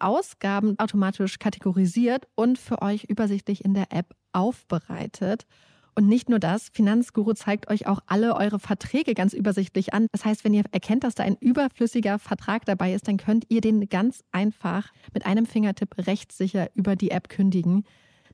Ausgaben automatisch kategorisiert und für euch übersichtlich in der App aufbereitet. Und nicht nur das, Finanzguru zeigt euch auch alle eure Verträge ganz übersichtlich an. Das heißt, wenn ihr erkennt, dass da ein überflüssiger Vertrag dabei ist, dann könnt ihr den ganz einfach mit einem Fingertipp rechtssicher über die App kündigen.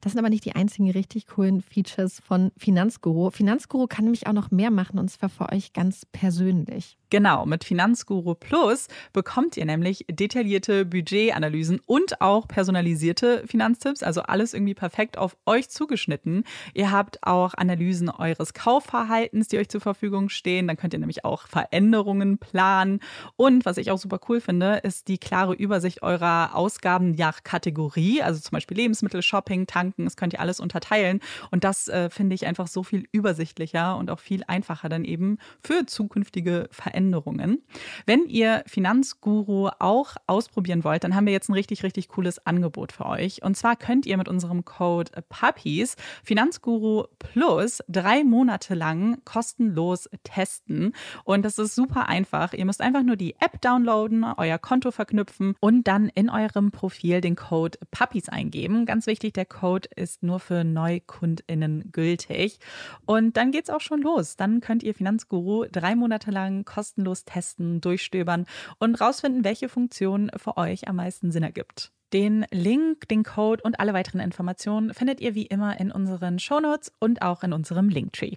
Das sind aber nicht die einzigen richtig coolen Features von Finanzguru. Finanzguru kann nämlich auch noch mehr machen und zwar für euch ganz persönlich. Genau, mit Finanzguru Plus bekommt ihr nämlich detaillierte Budgetanalysen und auch personalisierte Finanztipps, also alles irgendwie perfekt auf euch zugeschnitten. Ihr habt auch Analysen eures Kaufverhaltens, die euch zur Verfügung stehen. Dann könnt ihr nämlich auch Veränderungen planen. Und was ich auch super cool finde, ist die klare Übersicht eurer Ausgaben nach Kategorie, also zum Beispiel Lebensmittel, Shopping, Tanken. Das könnt ihr alles unterteilen. Und das äh, finde ich einfach so viel übersichtlicher und auch viel einfacher dann eben für zukünftige. Veränderungen. Wenn ihr Finanzguru auch ausprobieren wollt, dann haben wir jetzt ein richtig, richtig cooles Angebot für euch. Und zwar könnt ihr mit unserem Code Puppies Finanzguru Plus drei Monate lang kostenlos testen. Und das ist super einfach. Ihr müsst einfach nur die App downloaden, euer Konto verknüpfen und dann in eurem Profil den Code Puppies eingeben. Ganz wichtig, der Code ist nur für NeukundInnen gültig. Und dann geht's auch schon los. Dann könnt ihr Finanzguru drei Monate lang kostenlos kostenlos testen, durchstöbern und rausfinden, welche Funktion für euch am meisten Sinn ergibt. Den Link, den Code und alle weiteren Informationen findet ihr wie immer in unseren Shownotes und auch in unserem Linktree.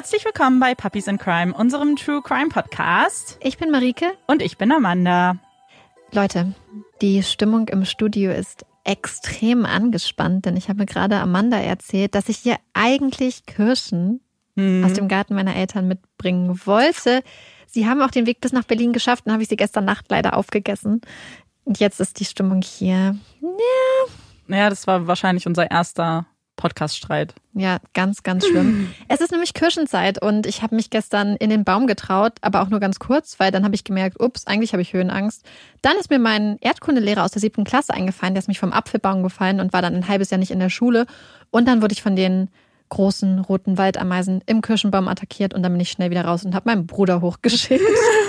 Herzlich willkommen bei Puppies in Crime, unserem True Crime Podcast. Ich bin Marike. Und ich bin Amanda. Leute, die Stimmung im Studio ist extrem angespannt, denn ich habe mir gerade Amanda erzählt, dass ich hier eigentlich Kirschen mhm. aus dem Garten meiner Eltern mitbringen wollte. Sie haben auch den Weg bis nach Berlin geschafft, dann habe ich sie gestern Nacht leider aufgegessen. Und jetzt ist die Stimmung hier. Ja. Ja, das war wahrscheinlich unser erster Podcast-Streit. Ja, ganz, ganz schlimm. es ist nämlich Kirschenzeit und ich habe mich gestern in den Baum getraut, aber auch nur ganz kurz, weil dann habe ich gemerkt, ups, eigentlich habe ich Höhenangst. Dann ist mir mein Erdkundelehrer aus der siebten Klasse eingefallen, der ist mich vom Apfelbaum gefallen und war dann ein halbes Jahr nicht in der Schule. Und dann wurde ich von den großen roten Waldameisen im Kirschenbaum attackiert und dann bin ich schnell wieder raus und habe meinen Bruder hochgeschickt.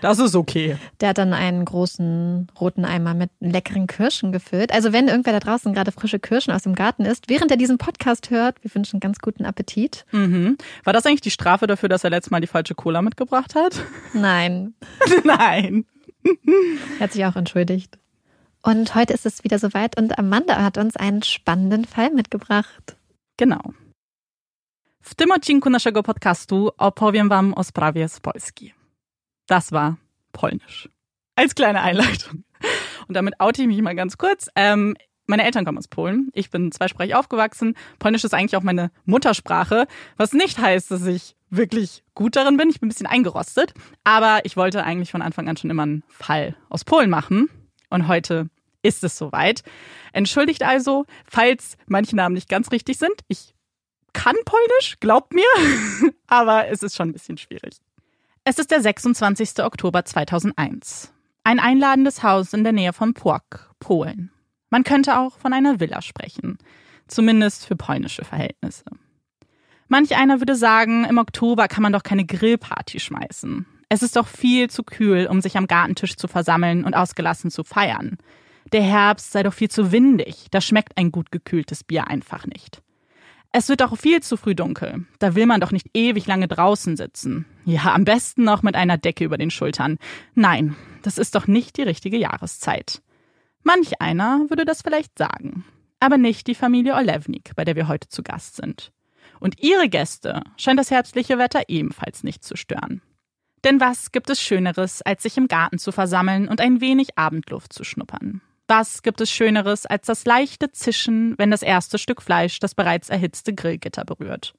Das ist okay. Der hat dann einen großen roten Eimer mit leckeren Kirschen gefüllt. Also wenn irgendwer da draußen gerade frische Kirschen aus dem Garten isst, während er diesen Podcast hört, wir wünschen ganz guten Appetit. Mhm. War das eigentlich die Strafe dafür, dass er letztes Mal die falsche Cola mitgebracht hat? Nein. Nein. Er hat sich auch entschuldigt. Und heute ist es wieder soweit und Amanda hat uns einen spannenden Fall mitgebracht. Genau. W tym odcinku naszego podcastu opowiem Wam o sprawie z Polski. Das war Polnisch. Als kleine Einleitung. Und damit oute ich mich mal ganz kurz. Ähm, meine Eltern kommen aus Polen. Ich bin zweisprachig aufgewachsen. Polnisch ist eigentlich auch meine Muttersprache, was nicht heißt, dass ich wirklich gut darin bin. Ich bin ein bisschen eingerostet. Aber ich wollte eigentlich von Anfang an schon immer einen Fall aus Polen machen. Und heute ist es soweit. Entschuldigt also, falls manche Namen nicht ganz richtig sind. Ich kann Polnisch, glaubt mir, aber es ist schon ein bisschen schwierig. Es ist der 26. Oktober 2001. Ein einladendes Haus in der Nähe von Płok, Polen. Man könnte auch von einer Villa sprechen, zumindest für polnische Verhältnisse. Manch einer würde sagen, im Oktober kann man doch keine Grillparty schmeißen. Es ist doch viel zu kühl, um sich am Gartentisch zu versammeln und ausgelassen zu feiern. Der Herbst sei doch viel zu windig, da schmeckt ein gut gekühltes Bier einfach nicht. Es wird doch viel zu früh dunkel. Da will man doch nicht ewig lange draußen sitzen. Ja, am besten noch mit einer Decke über den Schultern. Nein, das ist doch nicht die richtige Jahreszeit. Manch einer würde das vielleicht sagen, aber nicht die Familie Olewnik, bei der wir heute zu Gast sind. Und ihre Gäste scheint das herbstliche Wetter ebenfalls nicht zu stören. Denn was gibt es Schöneres, als sich im Garten zu versammeln und ein wenig Abendluft zu schnuppern? Was gibt es Schöneres als das leichte Zischen, wenn das erste Stück Fleisch das bereits erhitzte Grillgitter berührt?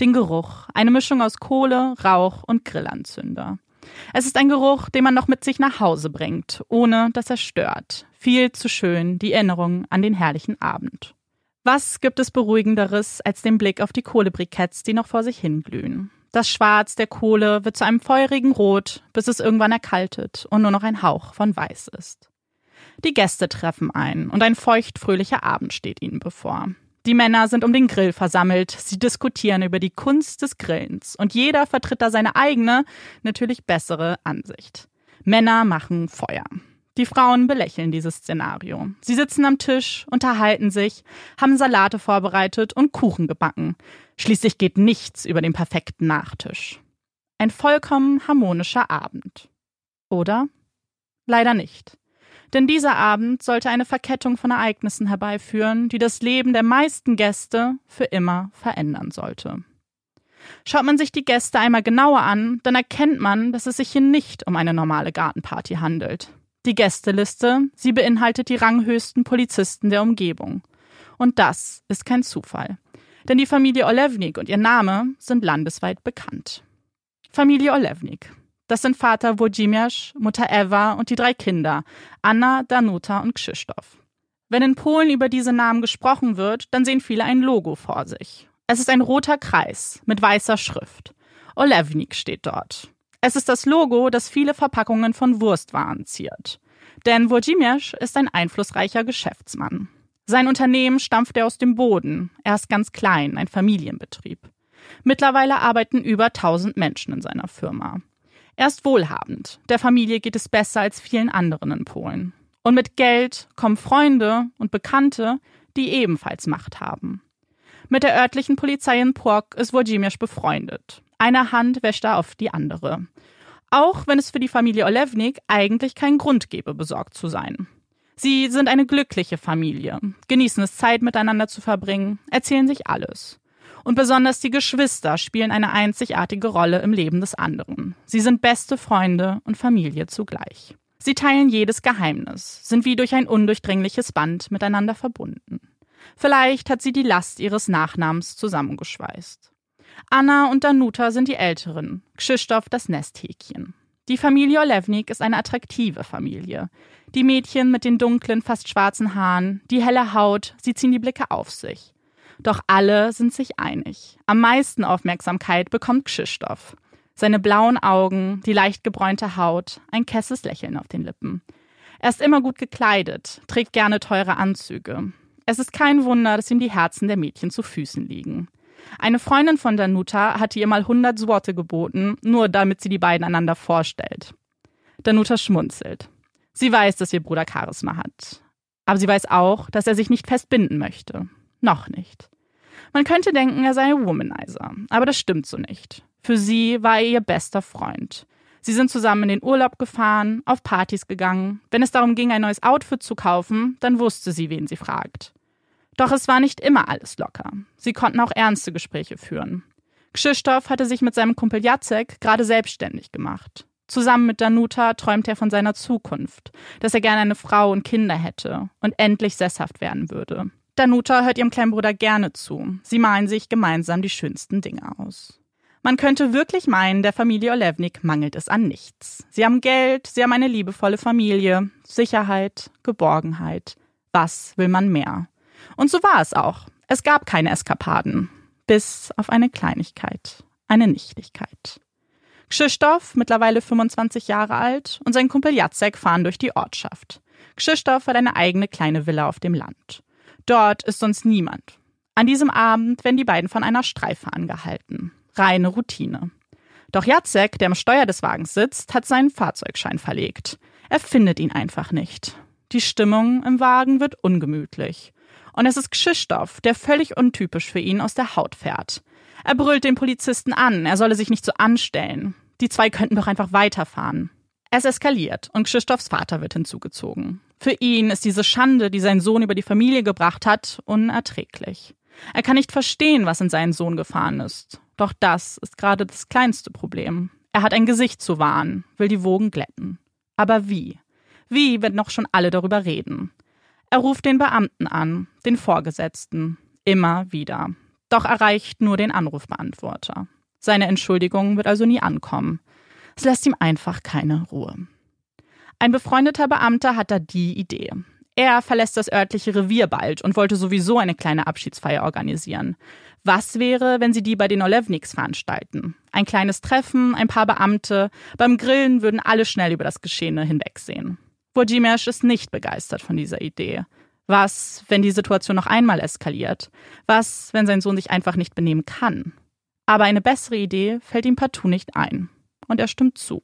Den Geruch, eine Mischung aus Kohle, Rauch und Grillanzünder. Es ist ein Geruch, den man noch mit sich nach Hause bringt, ohne dass er stört. Viel zu schön, die Erinnerung an den herrlichen Abend. Was gibt es Beruhigenderes als den Blick auf die Kohlebriketts, die noch vor sich hinglühen? Das Schwarz der Kohle wird zu einem feurigen Rot, bis es irgendwann erkaltet und nur noch ein Hauch von Weiß ist. Die Gäste treffen ein und ein feuchtfröhlicher Abend steht ihnen bevor. Die Männer sind um den Grill versammelt, sie diskutieren über die Kunst des Grillens und jeder vertritt da seine eigene, natürlich bessere Ansicht. Männer machen Feuer. Die Frauen belächeln dieses Szenario. Sie sitzen am Tisch, unterhalten sich, haben Salate vorbereitet und Kuchen gebacken. Schließlich geht nichts über den perfekten Nachtisch. Ein vollkommen harmonischer Abend. Oder? Leider nicht. Denn dieser Abend sollte eine Verkettung von Ereignissen herbeiführen, die das Leben der meisten Gäste für immer verändern sollte. Schaut man sich die Gäste einmal genauer an, dann erkennt man, dass es sich hier nicht um eine normale Gartenparty handelt. Die Gästeliste, sie beinhaltet die ranghöchsten Polizisten der Umgebung. Und das ist kein Zufall. Denn die Familie Olewnik und ihr Name sind landesweit bekannt. Familie Olewnik, das sind Vater Wojciech, Mutter Eva und die drei Kinder, Anna, Danuta und Krzysztof. Wenn in Polen über diese Namen gesprochen wird, dann sehen viele ein Logo vor sich. Es ist ein roter Kreis mit weißer Schrift. Olewnik steht dort. Es ist das Logo, das viele Verpackungen von Wurstwaren ziert. Denn Wojciech ist ein einflussreicher Geschäftsmann. Sein Unternehmen stampft er aus dem Boden. Er ist ganz klein, ein Familienbetrieb. Mittlerweile arbeiten über 1000 Menschen in seiner Firma. Er ist wohlhabend. Der Familie geht es besser als vielen anderen in Polen. Und mit Geld kommen Freunde und Bekannte, die ebenfalls Macht haben. Mit der örtlichen Polizei in Płok ist Wojciech befreundet. Eine Hand wäscht da auf die andere. Auch wenn es für die Familie Olewnik eigentlich keinen Grund gäbe, besorgt zu sein. Sie sind eine glückliche Familie, genießen es Zeit miteinander zu verbringen, erzählen sich alles. Und besonders die Geschwister spielen eine einzigartige Rolle im Leben des anderen. Sie sind beste Freunde und Familie zugleich. Sie teilen jedes Geheimnis, sind wie durch ein undurchdringliches Band miteinander verbunden. Vielleicht hat sie die Last ihres Nachnamens zusammengeschweißt. Anna und Danuta sind die Älteren, Krzysztof das Nesthäkchen. Die Familie Olewnik ist eine attraktive Familie. Die Mädchen mit den dunklen, fast schwarzen Haaren, die helle Haut, sie ziehen die Blicke auf sich. Doch alle sind sich einig. Am meisten Aufmerksamkeit bekommt Krzysztof. Seine blauen Augen, die leicht gebräunte Haut, ein kesses Lächeln auf den Lippen. Er ist immer gut gekleidet, trägt gerne teure Anzüge. Es ist kein Wunder, dass ihm die Herzen der Mädchen zu Füßen liegen. Eine Freundin von Danuta hatte ihr mal 100 Zwote geboten, nur damit sie die beiden einander vorstellt. Danuta schmunzelt. Sie weiß, dass ihr Bruder Charisma hat. Aber sie weiß auch, dass er sich nicht festbinden möchte. Noch nicht. Man könnte denken, er sei Womanizer, aber das stimmt so nicht. Für sie war er ihr bester Freund. Sie sind zusammen in den Urlaub gefahren, auf Partys gegangen. Wenn es darum ging, ein neues Outfit zu kaufen, dann wusste sie, wen sie fragt. Doch es war nicht immer alles locker. Sie konnten auch ernste Gespräche führen. Krzysztof hatte sich mit seinem Kumpel Jacek gerade selbstständig gemacht. Zusammen mit Danuta träumt er von seiner Zukunft, dass er gerne eine Frau und Kinder hätte und endlich sesshaft werden würde. Danuta hört ihrem kleinen Bruder gerne zu. Sie malen sich gemeinsam die schönsten Dinge aus. Man könnte wirklich meinen, der Familie Olevnik mangelt es an nichts. Sie haben Geld, sie haben eine liebevolle Familie, Sicherheit, Geborgenheit. Was will man mehr? Und so war es auch. Es gab keine Eskapaden. Bis auf eine Kleinigkeit. Eine Nichtigkeit. Krzysztof, mittlerweile 25 Jahre alt, und sein Kumpel Jacek fahren durch die Ortschaft. Krzysztof hat eine eigene kleine Villa auf dem Land. Dort ist sonst niemand. An diesem Abend werden die beiden von einer Streife angehalten. Reine Routine. Doch Jacek, der am Steuer des Wagens sitzt, hat seinen Fahrzeugschein verlegt. Er findet ihn einfach nicht. Die Stimmung im Wagen wird ungemütlich. Und es ist Krzysztof, der völlig untypisch für ihn aus der Haut fährt. Er brüllt den Polizisten an, er solle sich nicht so anstellen. Die zwei könnten doch einfach weiterfahren. Es eskaliert und Krzysztofs Vater wird hinzugezogen. Für ihn ist diese Schande, die sein Sohn über die Familie gebracht hat, unerträglich. Er kann nicht verstehen, was in seinen Sohn gefahren ist. Doch das ist gerade das kleinste Problem. Er hat ein Gesicht zu wahren, will die Wogen glätten. Aber wie? Wie, wenn noch schon alle darüber reden? Er ruft den Beamten an, den Vorgesetzten, immer wieder. Doch erreicht nur den Anrufbeantworter. Seine Entschuldigung wird also nie ankommen. Es lässt ihm einfach keine Ruhe. Ein befreundeter Beamter hat da die Idee. Er verlässt das örtliche Revier bald und wollte sowieso eine kleine Abschiedsfeier organisieren. Was wäre, wenn sie die bei den Olevniks veranstalten? Ein kleines Treffen, ein paar Beamte. Beim Grillen würden alle schnell über das Geschehene hinwegsehen. Wojciech ist nicht begeistert von dieser Idee. Was, wenn die Situation noch einmal eskaliert? Was, wenn sein Sohn sich einfach nicht benehmen kann? Aber eine bessere Idee fällt ihm partout nicht ein. Und er stimmt zu.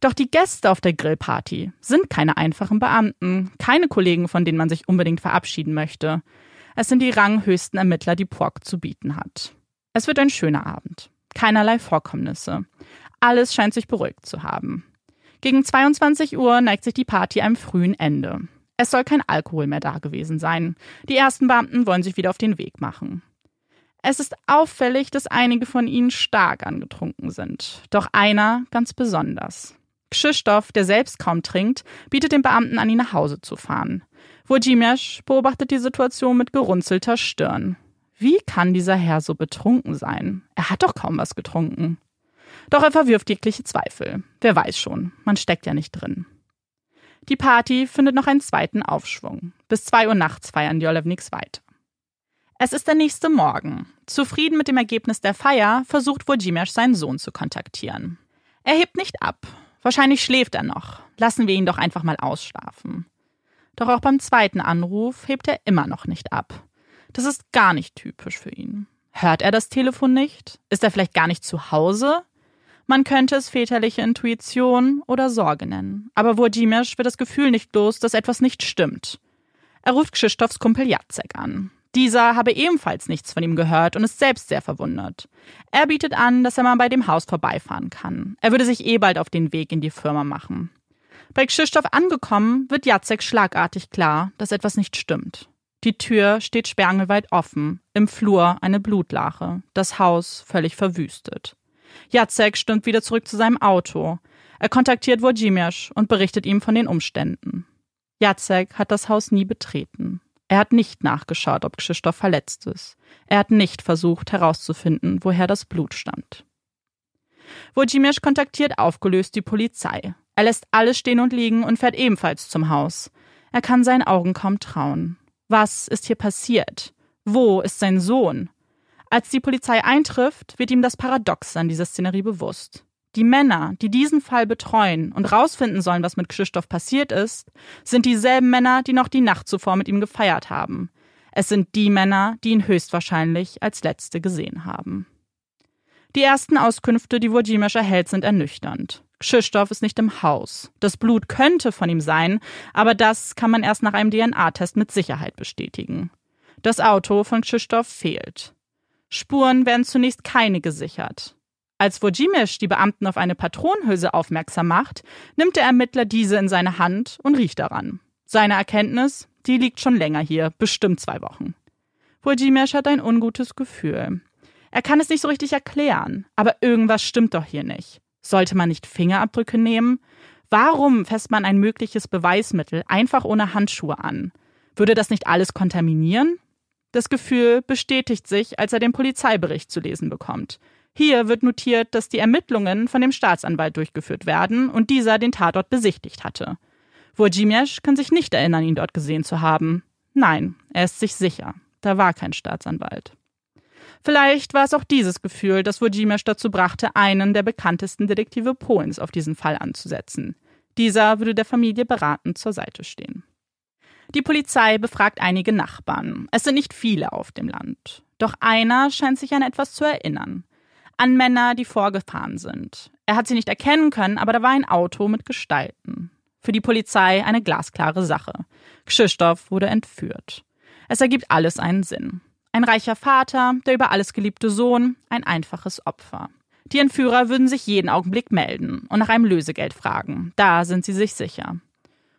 Doch die Gäste auf der Grillparty sind keine einfachen Beamten, keine Kollegen, von denen man sich unbedingt verabschieden möchte. Es sind die ranghöchsten Ermittler, die Pork zu bieten hat. Es wird ein schöner Abend. Keinerlei Vorkommnisse. Alles scheint sich beruhigt zu haben. Gegen 22 Uhr neigt sich die Party einem frühen Ende. Es soll kein Alkohol mehr da gewesen sein. Die ersten Beamten wollen sich wieder auf den Weg machen. Es ist auffällig, dass einige von ihnen stark angetrunken sind. Doch einer ganz besonders. Krzysztof, der selbst kaum trinkt, bietet den Beamten an, ihn nach Hause zu fahren. Wojciech beobachtet die Situation mit gerunzelter Stirn. Wie kann dieser Herr so betrunken sein? Er hat doch kaum was getrunken. Doch er verwirft jegliche Zweifel. Wer weiß schon, man steckt ja nicht drin. Die Party findet noch einen zweiten Aufschwung. Bis zwei Uhr nachts feiern die Olevniks weiter. Es ist der nächste Morgen. Zufrieden mit dem Ergebnis der Feier versucht Wojciech seinen Sohn zu kontaktieren. Er hebt nicht ab Wahrscheinlich schläft er noch. Lassen wir ihn doch einfach mal ausschlafen. Doch auch beim zweiten Anruf hebt er immer noch nicht ab. Das ist gar nicht typisch für ihn. Hört er das Telefon nicht? Ist er vielleicht gar nicht zu Hause? Man könnte es väterliche Intuition oder Sorge nennen. Aber Wojciech wird das Gefühl nicht los, dass etwas nicht stimmt. Er ruft Krzysztofs Kumpel Jacek an. Dieser habe ebenfalls nichts von ihm gehört und ist selbst sehr verwundert. Er bietet an, dass er mal bei dem Haus vorbeifahren kann. Er würde sich eh bald auf den Weg in die Firma machen. Bei Krzysztof angekommen, wird Jacek schlagartig klar, dass etwas nicht stimmt. Die Tür steht sperrangelweit offen, im Flur eine Blutlache, das Haus völlig verwüstet. Jacek stürmt wieder zurück zu seinem Auto. Er kontaktiert Wojciech und berichtet ihm von den Umständen. Jacek hat das Haus nie betreten. Er hat nicht nachgeschaut, ob Krzysztof verletzt ist. Er hat nicht versucht herauszufinden, woher das Blut stammt. Wojciech kontaktiert aufgelöst die Polizei. Er lässt alles stehen und liegen und fährt ebenfalls zum Haus. Er kann seinen Augen kaum trauen. Was ist hier passiert? Wo ist sein Sohn? Als die Polizei eintrifft, wird ihm das Paradox an dieser Szenerie bewusst. Die Männer, die diesen Fall betreuen und rausfinden sollen, was mit Krzysztof passiert ist, sind dieselben Männer, die noch die Nacht zuvor mit ihm gefeiert haben. Es sind die Männer, die ihn höchstwahrscheinlich als Letzte gesehen haben. Die ersten Auskünfte, die Wojciech erhält, sind ernüchternd. Krzysztof ist nicht im Haus. Das Blut könnte von ihm sein, aber das kann man erst nach einem DNA-Test mit Sicherheit bestätigen. Das Auto von Krzysztof fehlt. Spuren werden zunächst keine gesichert. Als Wojciech die Beamten auf eine Patronenhülse aufmerksam macht, nimmt der Ermittler diese in seine Hand und riecht daran. Seine Erkenntnis, die liegt schon länger hier, bestimmt zwei Wochen. Wojciech hat ein ungutes Gefühl. Er kann es nicht so richtig erklären, aber irgendwas stimmt doch hier nicht. Sollte man nicht Fingerabdrücke nehmen? Warum fässt man ein mögliches Beweismittel einfach ohne Handschuhe an? Würde das nicht alles kontaminieren? Das Gefühl bestätigt sich, als er den Polizeibericht zu lesen bekommt. Hier wird notiert, dass die Ermittlungen von dem Staatsanwalt durchgeführt werden und dieser den Tatort besichtigt hatte. Wojcimierz kann sich nicht erinnern, ihn dort gesehen zu haben. Nein, er ist sich sicher. Da war kein Staatsanwalt. Vielleicht war es auch dieses Gefühl, das Wojcimierz dazu brachte, einen der bekanntesten Detektive Polens auf diesen Fall anzusetzen. Dieser würde der Familie beratend zur Seite stehen. Die Polizei befragt einige Nachbarn. Es sind nicht viele auf dem Land. Doch einer scheint sich an etwas zu erinnern. An Männer, die vorgefahren sind. Er hat sie nicht erkennen können, aber da war ein Auto mit Gestalten. Für die Polizei eine glasklare Sache. Krzysztof wurde entführt. Es ergibt alles einen Sinn. Ein reicher Vater, der über alles geliebte Sohn, ein einfaches Opfer. Die Entführer würden sich jeden Augenblick melden und nach einem Lösegeld fragen. Da sind sie sich sicher.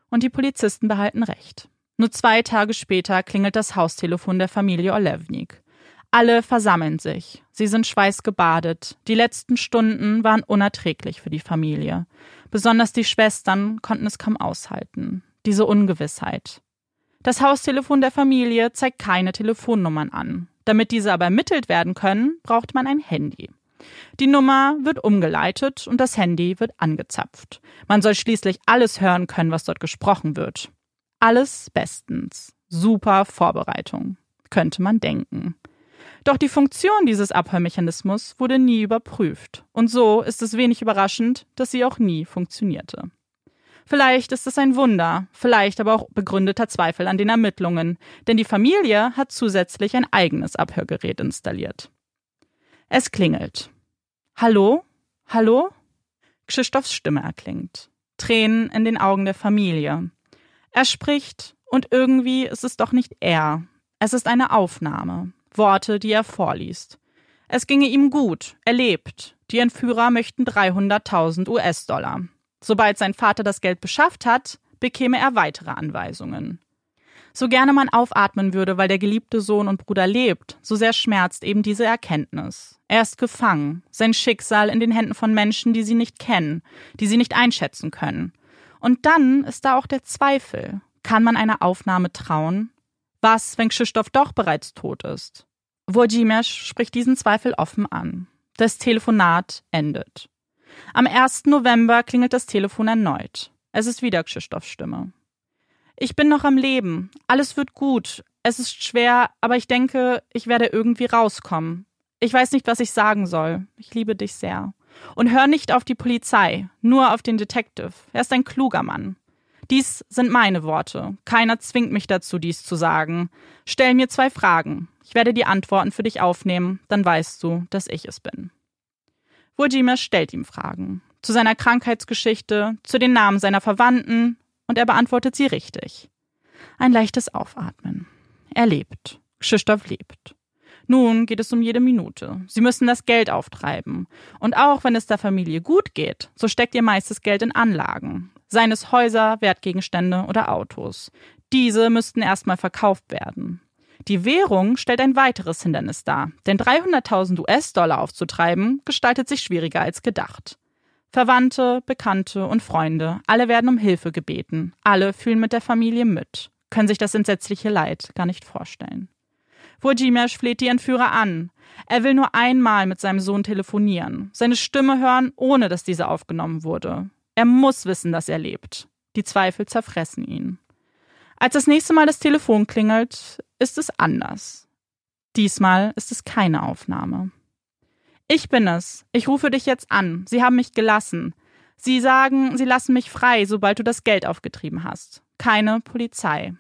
Und die Polizisten behalten recht. Nur zwei Tage später klingelt das Haustelefon der Familie Olewnik. Alle versammeln sich. Sie sind schweißgebadet. Die letzten Stunden waren unerträglich für die Familie. Besonders die Schwestern konnten es kaum aushalten. Diese Ungewissheit. Das Haustelefon der Familie zeigt keine Telefonnummern an. Damit diese aber ermittelt werden können, braucht man ein Handy. Die Nummer wird umgeleitet und das Handy wird angezapft. Man soll schließlich alles hören können, was dort gesprochen wird. Alles bestens. Super Vorbereitung. Könnte man denken. Doch die Funktion dieses Abhörmechanismus wurde nie überprüft. Und so ist es wenig überraschend, dass sie auch nie funktionierte. Vielleicht ist es ein Wunder, vielleicht aber auch begründeter Zweifel an den Ermittlungen, denn die Familie hat zusätzlich ein eigenes Abhörgerät installiert. Es klingelt. Hallo? Hallo? Krzysztofs Stimme erklingt. Tränen in den Augen der Familie. Er spricht und irgendwie ist es doch nicht er. Es ist eine Aufnahme. Worte, die er vorliest. Es ginge ihm gut, er lebt. Die Entführer möchten 300.000 US-Dollar. Sobald sein Vater das Geld beschafft hat, bekäme er weitere Anweisungen. So gerne man aufatmen würde, weil der geliebte Sohn und Bruder lebt, so sehr schmerzt eben diese Erkenntnis. Er ist gefangen, sein Schicksal in den Händen von Menschen, die sie nicht kennen, die sie nicht einschätzen können. Und dann ist da auch der Zweifel. Kann man einer Aufnahme trauen? Was, wenn Krzysztof doch bereits tot ist? Wojciech spricht diesen Zweifel offen an. Das Telefonat endet. Am 1. November klingelt das Telefon erneut. Es ist wieder Krzysztofs Stimme. Ich bin noch am Leben. Alles wird gut. Es ist schwer, aber ich denke, ich werde irgendwie rauskommen. Ich weiß nicht, was ich sagen soll. Ich liebe dich sehr. Und hör nicht auf die Polizei, nur auf den Detective. Er ist ein kluger Mann. Dies sind meine Worte. Keiner zwingt mich dazu, dies zu sagen. Stell mir zwei Fragen. Ich werde die Antworten für dich aufnehmen, dann weißt du, dass ich es bin. Wojima stellt ihm Fragen. Zu seiner Krankheitsgeschichte, zu den Namen seiner Verwandten, und er beantwortet sie richtig. Ein leichtes Aufatmen. Er lebt. Krzysztof lebt. Nun geht es um jede Minute. Sie müssen das Geld auftreiben. Und auch wenn es der Familie gut geht, so steckt ihr meistes Geld in Anlagen seien es Häuser, Wertgegenstände oder Autos. Diese müssten erstmal verkauft werden. Die Währung stellt ein weiteres Hindernis dar, denn 300.000 US-Dollar aufzutreiben gestaltet sich schwieriger als gedacht. Verwandte, Bekannte und Freunde, alle werden um Hilfe gebeten, alle fühlen mit der Familie mit, können sich das entsetzliche Leid gar nicht vorstellen. Wojciech fleht die Entführer an. Er will nur einmal mit seinem Sohn telefonieren, seine Stimme hören, ohne dass diese aufgenommen wurde. Er muss wissen, dass er lebt. Die Zweifel zerfressen ihn. Als das nächste Mal das Telefon klingelt, ist es anders. Diesmal ist es keine Aufnahme. Ich bin es. Ich rufe dich jetzt an. Sie haben mich gelassen. Sie sagen, sie lassen mich frei, sobald du das Geld aufgetrieben hast. Keine Polizei.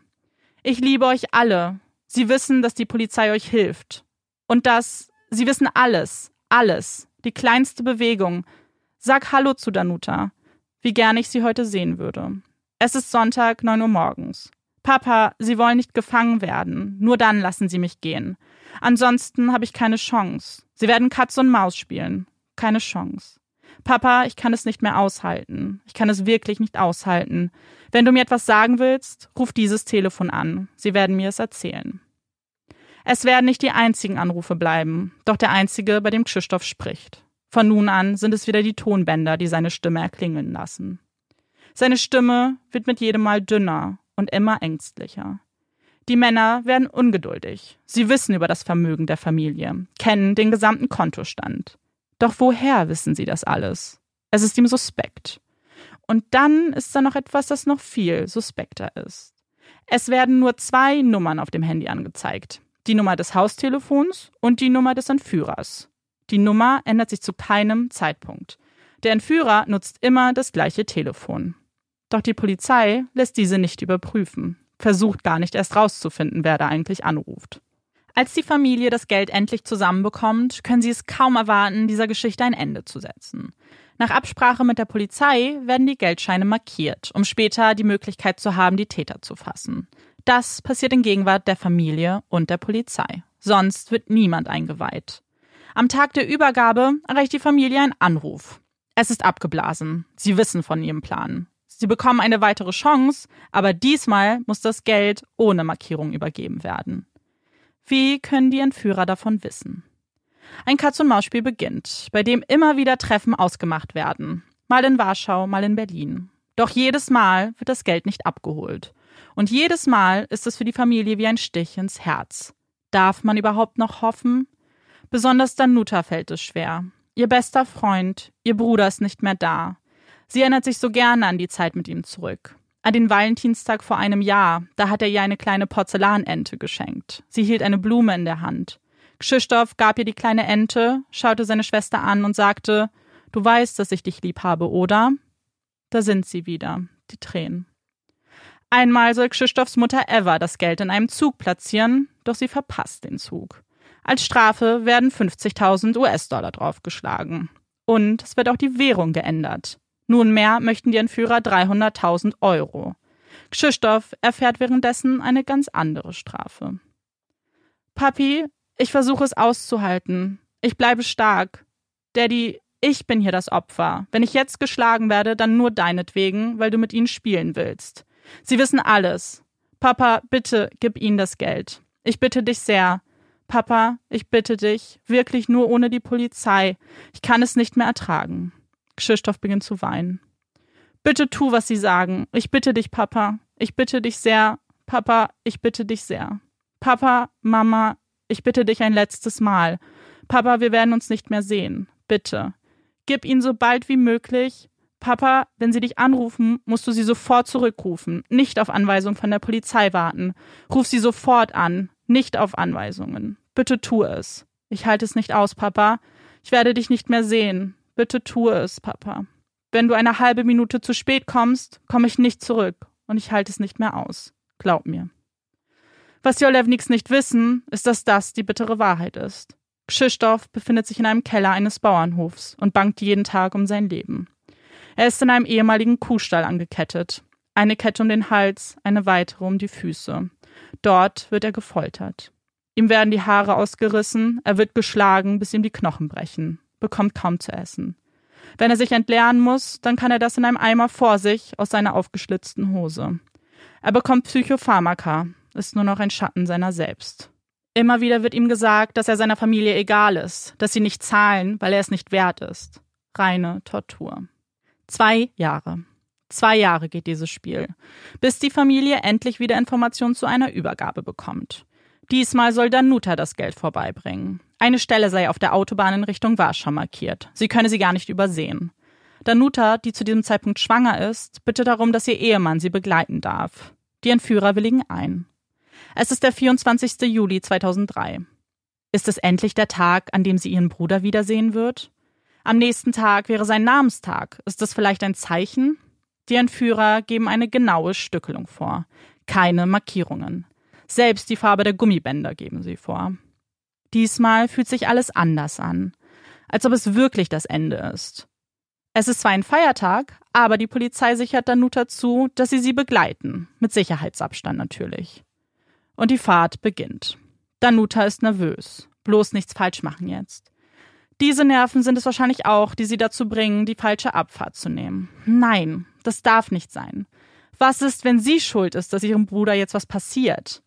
Ich liebe euch alle. Sie wissen, dass die Polizei euch hilft. Und dass sie wissen alles, alles, die kleinste Bewegung. Sag Hallo zu Danuta wie gern ich sie heute sehen würde. Es ist Sonntag, neun Uhr morgens. Papa, Sie wollen nicht gefangen werden. Nur dann lassen Sie mich gehen. Ansonsten habe ich keine Chance. Sie werden Katz und Maus spielen. Keine Chance. Papa, ich kann es nicht mehr aushalten. Ich kann es wirklich nicht aushalten. Wenn du mir etwas sagen willst, ruf dieses Telefon an. Sie werden mir es erzählen. Es werden nicht die einzigen Anrufe bleiben, doch der einzige, bei dem Krzysztof spricht. Von nun an sind es wieder die Tonbänder, die seine Stimme erklingeln lassen. Seine Stimme wird mit jedem Mal dünner und immer ängstlicher. Die Männer werden ungeduldig. Sie wissen über das Vermögen der Familie, kennen den gesamten Kontostand. Doch woher wissen sie das alles? Es ist ihm suspekt. Und dann ist da noch etwas, das noch viel suspekter ist. Es werden nur zwei Nummern auf dem Handy angezeigt. Die Nummer des Haustelefons und die Nummer des Entführers. Die Nummer ändert sich zu keinem Zeitpunkt. Der Entführer nutzt immer das gleiche Telefon. Doch die Polizei lässt diese nicht überprüfen versucht gar nicht erst rauszufinden, wer da eigentlich anruft. Als die Familie das Geld endlich zusammenbekommt, können sie es kaum erwarten, dieser Geschichte ein Ende zu setzen. Nach Absprache mit der Polizei werden die Geldscheine markiert, um später die Möglichkeit zu haben, die Täter zu fassen. Das passiert in Gegenwart der Familie und der Polizei. Sonst wird niemand eingeweiht. Am Tag der Übergabe erreicht die Familie einen Anruf. Es ist abgeblasen. Sie wissen von ihrem Plan. Sie bekommen eine weitere Chance, aber diesmal muss das Geld ohne Markierung übergeben werden. Wie können die Entführer davon wissen? Ein Katz-und-Maus-Spiel beginnt, bei dem immer wieder Treffen ausgemacht werden. Mal in Warschau, mal in Berlin. Doch jedes Mal wird das Geld nicht abgeholt. Und jedes Mal ist es für die Familie wie ein Stich ins Herz. Darf man überhaupt noch hoffen? Besonders Danuta fällt es schwer. Ihr bester Freund, ihr Bruder ist nicht mehr da. Sie erinnert sich so gerne an die Zeit mit ihm zurück. An den Valentinstag vor einem Jahr, da hat er ihr eine kleine Porzellanente geschenkt. Sie hielt eine Blume in der Hand. Krzysztof gab ihr die kleine Ente, schaute seine Schwester an und sagte, Du weißt, dass ich dich lieb habe, oder? Da sind sie wieder, die Tränen. Einmal soll Krzysztofs Mutter Eva das Geld in einem Zug platzieren, doch sie verpasst den Zug. Als Strafe werden 50.000 US-Dollar draufgeschlagen. Und es wird auch die Währung geändert. Nunmehr möchten die Entführer 300.000 Euro. Krzysztof erfährt währenddessen eine ganz andere Strafe. Papi, ich versuche es auszuhalten. Ich bleibe stark. Daddy, ich bin hier das Opfer. Wenn ich jetzt geschlagen werde, dann nur deinetwegen, weil du mit ihnen spielen willst. Sie wissen alles. Papa, bitte gib ihnen das Geld. Ich bitte dich sehr. Papa, ich bitte dich, wirklich nur ohne die Polizei. Ich kann es nicht mehr ertragen. Krzysztof beginnt zu weinen. Bitte tu, was sie sagen. Ich bitte dich, Papa. Ich bitte dich sehr. Papa, ich bitte dich sehr. Papa, Mama, ich bitte dich ein letztes Mal. Papa, wir werden uns nicht mehr sehen. Bitte. Gib ihn so bald wie möglich. Papa, wenn sie dich anrufen, musst du sie sofort zurückrufen. Nicht auf Anweisung von der Polizei warten. Ruf sie sofort an. Nicht auf Anweisungen. Bitte tu es. Ich halte es nicht aus, Papa. Ich werde dich nicht mehr sehen. Bitte tue es, Papa. Wenn du eine halbe Minute zu spät kommst, komme ich nicht zurück und ich halte es nicht mehr aus. Glaub mir. Was die Olevniks nicht wissen, ist, dass das die bittere Wahrheit ist. Krzysztof befindet sich in einem Keller eines Bauernhofs und bangt jeden Tag um sein Leben. Er ist in einem ehemaligen Kuhstall angekettet. Eine Kette um den Hals, eine weitere um die Füße. Dort wird er gefoltert. Ihm werden die Haare ausgerissen, er wird geschlagen, bis ihm die Knochen brechen bekommt kaum zu essen. Wenn er sich entleeren muss, dann kann er das in einem Eimer vor sich aus seiner aufgeschlitzten Hose. Er bekommt Psychopharmaka, ist nur noch ein Schatten seiner selbst. Immer wieder wird ihm gesagt, dass er seiner Familie egal ist, dass sie nicht zahlen, weil er es nicht wert ist. Reine Tortur. Zwei Jahre. Zwei Jahre geht dieses Spiel, bis die Familie endlich wieder Informationen zu einer Übergabe bekommt. Diesmal soll Danuta das Geld vorbeibringen. Eine Stelle sei auf der Autobahn in Richtung Warschau markiert. Sie könne sie gar nicht übersehen. Danuta, die zu diesem Zeitpunkt schwanger ist, bittet darum, dass ihr Ehemann sie begleiten darf. Die Entführer willigen ein. Es ist der 24. Juli 2003. Ist es endlich der Tag, an dem sie ihren Bruder wiedersehen wird? Am nächsten Tag wäre sein Namenstag. Ist das vielleicht ein Zeichen? Die Entführer geben eine genaue Stückelung vor. Keine Markierungen. Selbst die Farbe der Gummibänder geben sie vor. Diesmal fühlt sich alles anders an, als ob es wirklich das Ende ist. Es ist zwar ein Feiertag, aber die Polizei sichert Danuta zu, dass sie sie begleiten, mit Sicherheitsabstand natürlich. Und die Fahrt beginnt. Danuta ist nervös, bloß nichts falsch machen jetzt. Diese Nerven sind es wahrscheinlich auch, die sie dazu bringen, die falsche Abfahrt zu nehmen. Nein, das darf nicht sein. Was ist, wenn sie schuld ist, dass ihrem Bruder jetzt was passiert?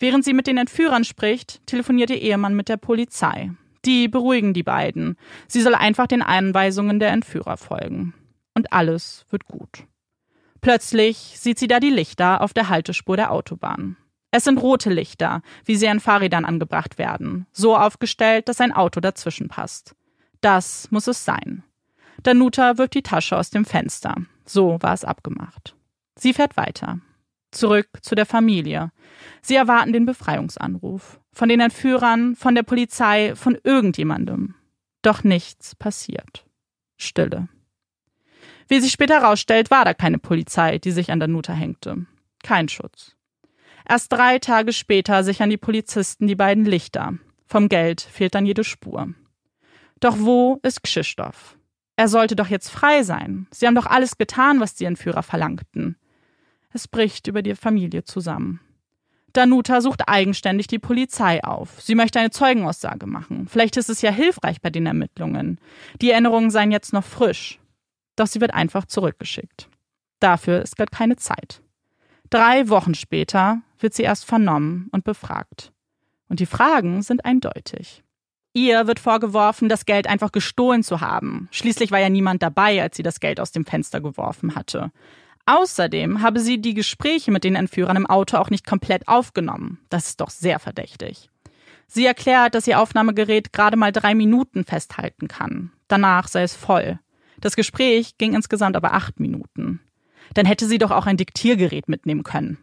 Während sie mit den Entführern spricht, telefoniert ihr Ehemann mit der Polizei. Die beruhigen die beiden. Sie soll einfach den Anweisungen der Entführer folgen. Und alles wird gut. Plötzlich sieht sie da die Lichter auf der Haltespur der Autobahn. Es sind rote Lichter, wie sie an Fahrrädern angebracht werden, so aufgestellt, dass ein Auto dazwischen passt. Das muss es sein. Danuta wirft die Tasche aus dem Fenster. So war es abgemacht. Sie fährt weiter. Zurück zu der Familie. Sie erwarten den Befreiungsanruf. Von den Entführern, von der Polizei, von irgendjemandem. Doch nichts passiert. Stille. Wie sich später herausstellt, war da keine Polizei, die sich an Danuta hängte. Kein Schutz. Erst drei Tage später sichern die Polizisten die beiden Lichter. Vom Geld fehlt dann jede Spur. Doch wo ist Krzysztof? Er sollte doch jetzt frei sein. Sie haben doch alles getan, was die Entführer verlangten. Es bricht über die Familie zusammen. Danuta sucht eigenständig die Polizei auf. Sie möchte eine Zeugenaussage machen. Vielleicht ist es ja hilfreich bei den Ermittlungen. Die Erinnerungen seien jetzt noch frisch. Doch sie wird einfach zurückgeschickt. Dafür ist gerade keine Zeit. Drei Wochen später wird sie erst vernommen und befragt. Und die Fragen sind eindeutig. Ihr wird vorgeworfen, das Geld einfach gestohlen zu haben. Schließlich war ja niemand dabei, als sie das Geld aus dem Fenster geworfen hatte. Außerdem habe sie die Gespräche mit den Entführern im Auto auch nicht komplett aufgenommen. Das ist doch sehr verdächtig. Sie erklärt, dass ihr Aufnahmegerät gerade mal drei Minuten festhalten kann. Danach sei es voll. Das Gespräch ging insgesamt aber acht Minuten dann hätte sie doch auch ein Diktiergerät mitnehmen können.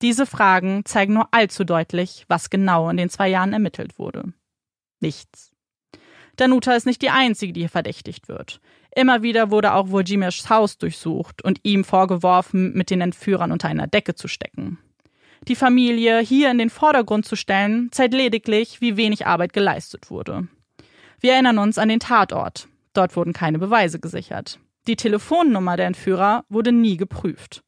Diese Fragen zeigen nur allzu deutlich, was genau in den zwei Jahren ermittelt wurde. Nichts. Danuta ist nicht die einzige, die hier verdächtigt wird. Immer wieder wurde auch Wojcimirs Haus durchsucht und ihm vorgeworfen, mit den Entführern unter einer Decke zu stecken. Die Familie hier in den Vordergrund zu stellen, zeigt lediglich, wie wenig Arbeit geleistet wurde. Wir erinnern uns an den Tatort. Dort wurden keine Beweise gesichert. Die Telefonnummer der Entführer wurde nie geprüft.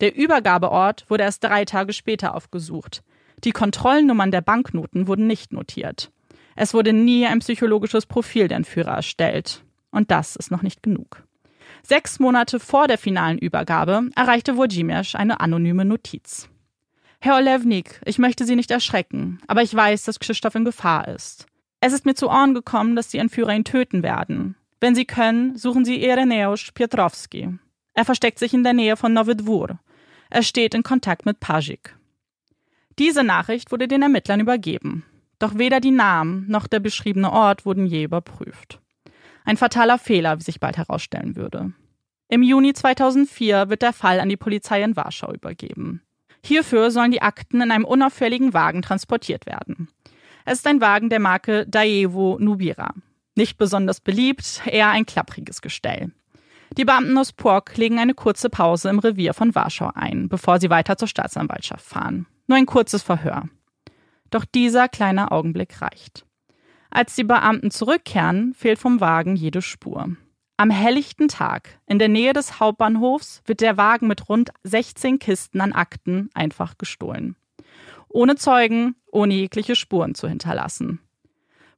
Der Übergabeort wurde erst drei Tage später aufgesucht. Die Kontrollnummern der Banknoten wurden nicht notiert. Es wurde nie ein psychologisches Profil der Entführer erstellt. Und das ist noch nicht genug. Sechs Monate vor der finalen Übergabe erreichte Wojcimierz eine anonyme Notiz. Herr Olewnik, ich möchte Sie nicht erschrecken, aber ich weiß, dass Krzysztof in Gefahr ist. Es ist mir zu Ohren gekommen, dass die Entführer ihn töten werden. Wenn Sie können, suchen Sie Ireneusz Piotrowski. Er versteckt sich in der Nähe von Nowy Dwór. Er steht in Kontakt mit Pajik. Diese Nachricht wurde den Ermittlern übergeben. Doch weder die Namen noch der beschriebene Ort wurden je überprüft. Ein fataler Fehler, wie sich bald herausstellen würde. Im Juni 2004 wird der Fall an die Polizei in Warschau übergeben. Hierfür sollen die Akten in einem unauffälligen Wagen transportiert werden. Es ist ein Wagen der Marke Daewoo Nubira. Nicht besonders beliebt, eher ein klappriges Gestell. Die Beamten aus Pork legen eine kurze Pause im Revier von Warschau ein, bevor sie weiter zur Staatsanwaltschaft fahren. Nur ein kurzes Verhör. Doch dieser kleine Augenblick reicht. Als die Beamten zurückkehren, fehlt vom Wagen jede Spur. Am helllichten Tag, in der Nähe des Hauptbahnhofs, wird der Wagen mit rund 16 Kisten an Akten einfach gestohlen. Ohne Zeugen, ohne jegliche Spuren zu hinterlassen.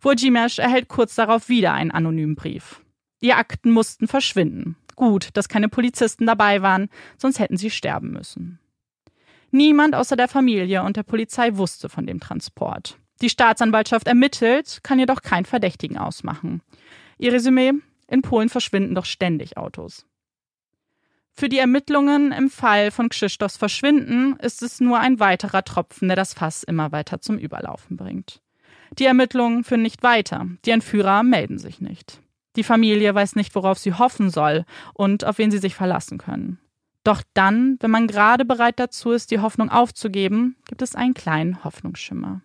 Wojcimesh erhält kurz darauf wieder einen anonymen Brief. Die Akten mussten verschwinden. Gut, dass keine Polizisten dabei waren, sonst hätten sie sterben müssen. Niemand außer der Familie und der Polizei wusste von dem Transport. Die Staatsanwaltschaft ermittelt, kann jedoch keinen Verdächtigen ausmachen. Ihr Resümee? In Polen verschwinden doch ständig Autos. Für die Ermittlungen im Fall von Krzysztofs Verschwinden ist es nur ein weiterer Tropfen, der das Fass immer weiter zum Überlaufen bringt. Die Ermittlungen führen nicht weiter. Die Entführer melden sich nicht. Die Familie weiß nicht, worauf sie hoffen soll und auf wen sie sich verlassen können. Doch dann, wenn man gerade bereit dazu ist, die Hoffnung aufzugeben, gibt es einen kleinen Hoffnungsschimmer.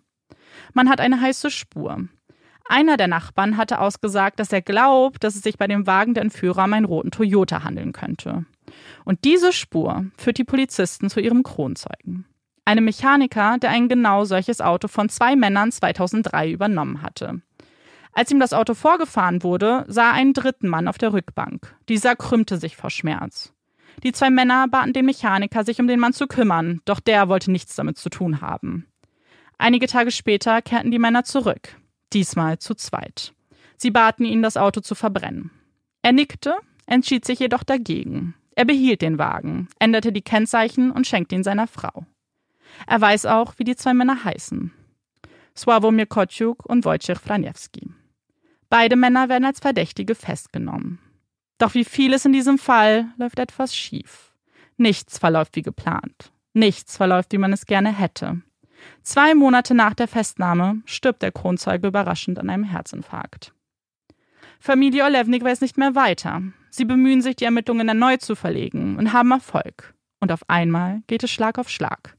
Man hat eine heiße Spur. Einer der Nachbarn hatte ausgesagt, dass er glaubt, dass es sich bei dem Wagen der Entführer um einen roten Toyota handeln könnte. Und diese Spur führt die Polizisten zu ihrem Kronzeugen einem Mechaniker, der ein genau solches Auto von zwei Männern 2003 übernommen hatte. Als ihm das Auto vorgefahren wurde, sah er einen dritten Mann auf der Rückbank. Dieser krümmte sich vor Schmerz. Die zwei Männer baten den Mechaniker, sich um den Mann zu kümmern, doch der wollte nichts damit zu tun haben. Einige Tage später kehrten die Männer zurück, diesmal zu zweit. Sie baten ihn, das Auto zu verbrennen. Er nickte, entschied sich jedoch dagegen. Er behielt den Wagen, änderte die Kennzeichen und schenkte ihn seiner Frau. Er weiß auch, wie die zwei Männer heißen. Sławomir Kociuk und Wojciech Franiewski. Beide Männer werden als Verdächtige festgenommen. Doch wie vieles in diesem Fall läuft etwas schief. Nichts verläuft wie geplant. Nichts verläuft, wie man es gerne hätte. Zwei Monate nach der Festnahme stirbt der Kronzeuge überraschend an einem Herzinfarkt. Familie Olewnik weiß nicht mehr weiter. Sie bemühen sich, die Ermittlungen erneut zu verlegen und haben Erfolg. Und auf einmal geht es Schlag auf Schlag.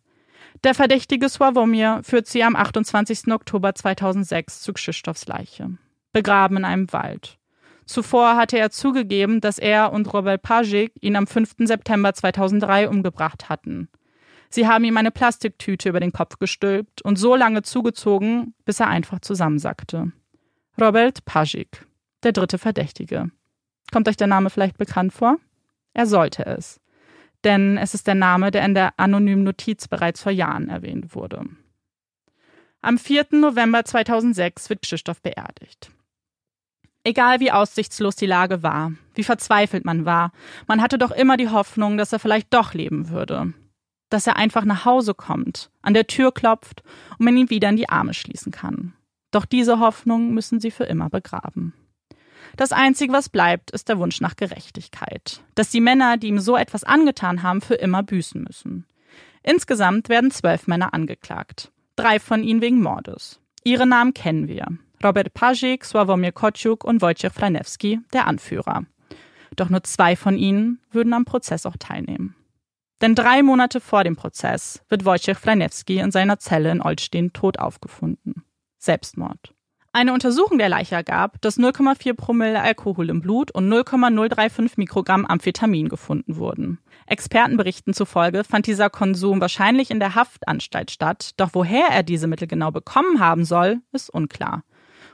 Der verdächtige Sławomir führt sie am 28. Oktober 2006 zu Krzysztofs Leiche, begraben in einem Wald. Zuvor hatte er zugegeben, dass er und Robert Pajik ihn am 5. September 2003 umgebracht hatten. Sie haben ihm eine Plastiktüte über den Kopf gestülpt und so lange zugezogen, bis er einfach zusammensackte. Robert Pajik, der dritte Verdächtige. Kommt euch der Name vielleicht bekannt vor? Er sollte es denn es ist der Name, der in der anonymen Notiz bereits vor Jahren erwähnt wurde. Am 4. November 2006 wird Krzysztof beerdigt. Egal wie aussichtslos die Lage war, wie verzweifelt man war, man hatte doch immer die Hoffnung, dass er vielleicht doch leben würde. Dass er einfach nach Hause kommt, an der Tür klopft und man ihn wieder in die Arme schließen kann. Doch diese Hoffnung müssen sie für immer begraben. Das Einzige, was bleibt, ist der Wunsch nach Gerechtigkeit. Dass die Männer, die ihm so etwas angetan haben, für immer büßen müssen. Insgesamt werden zwölf Männer angeklagt. Drei von ihnen wegen Mordes. Ihre Namen kennen wir. Robert Pajik, Sławomir Kociuk und Wojciech Franewski, der Anführer. Doch nur zwei von ihnen würden am Prozess auch teilnehmen. Denn drei Monate vor dem Prozess wird Wojciech Franewski in seiner Zelle in Olsztyn tot aufgefunden. Selbstmord. Eine Untersuchung der Leiche ergab, dass 0,4 Promille Alkohol im Blut und 0,035 Mikrogramm Amphetamin gefunden wurden. Expertenberichten zufolge fand dieser Konsum wahrscheinlich in der Haftanstalt statt, doch woher er diese Mittel genau bekommen haben soll, ist unklar.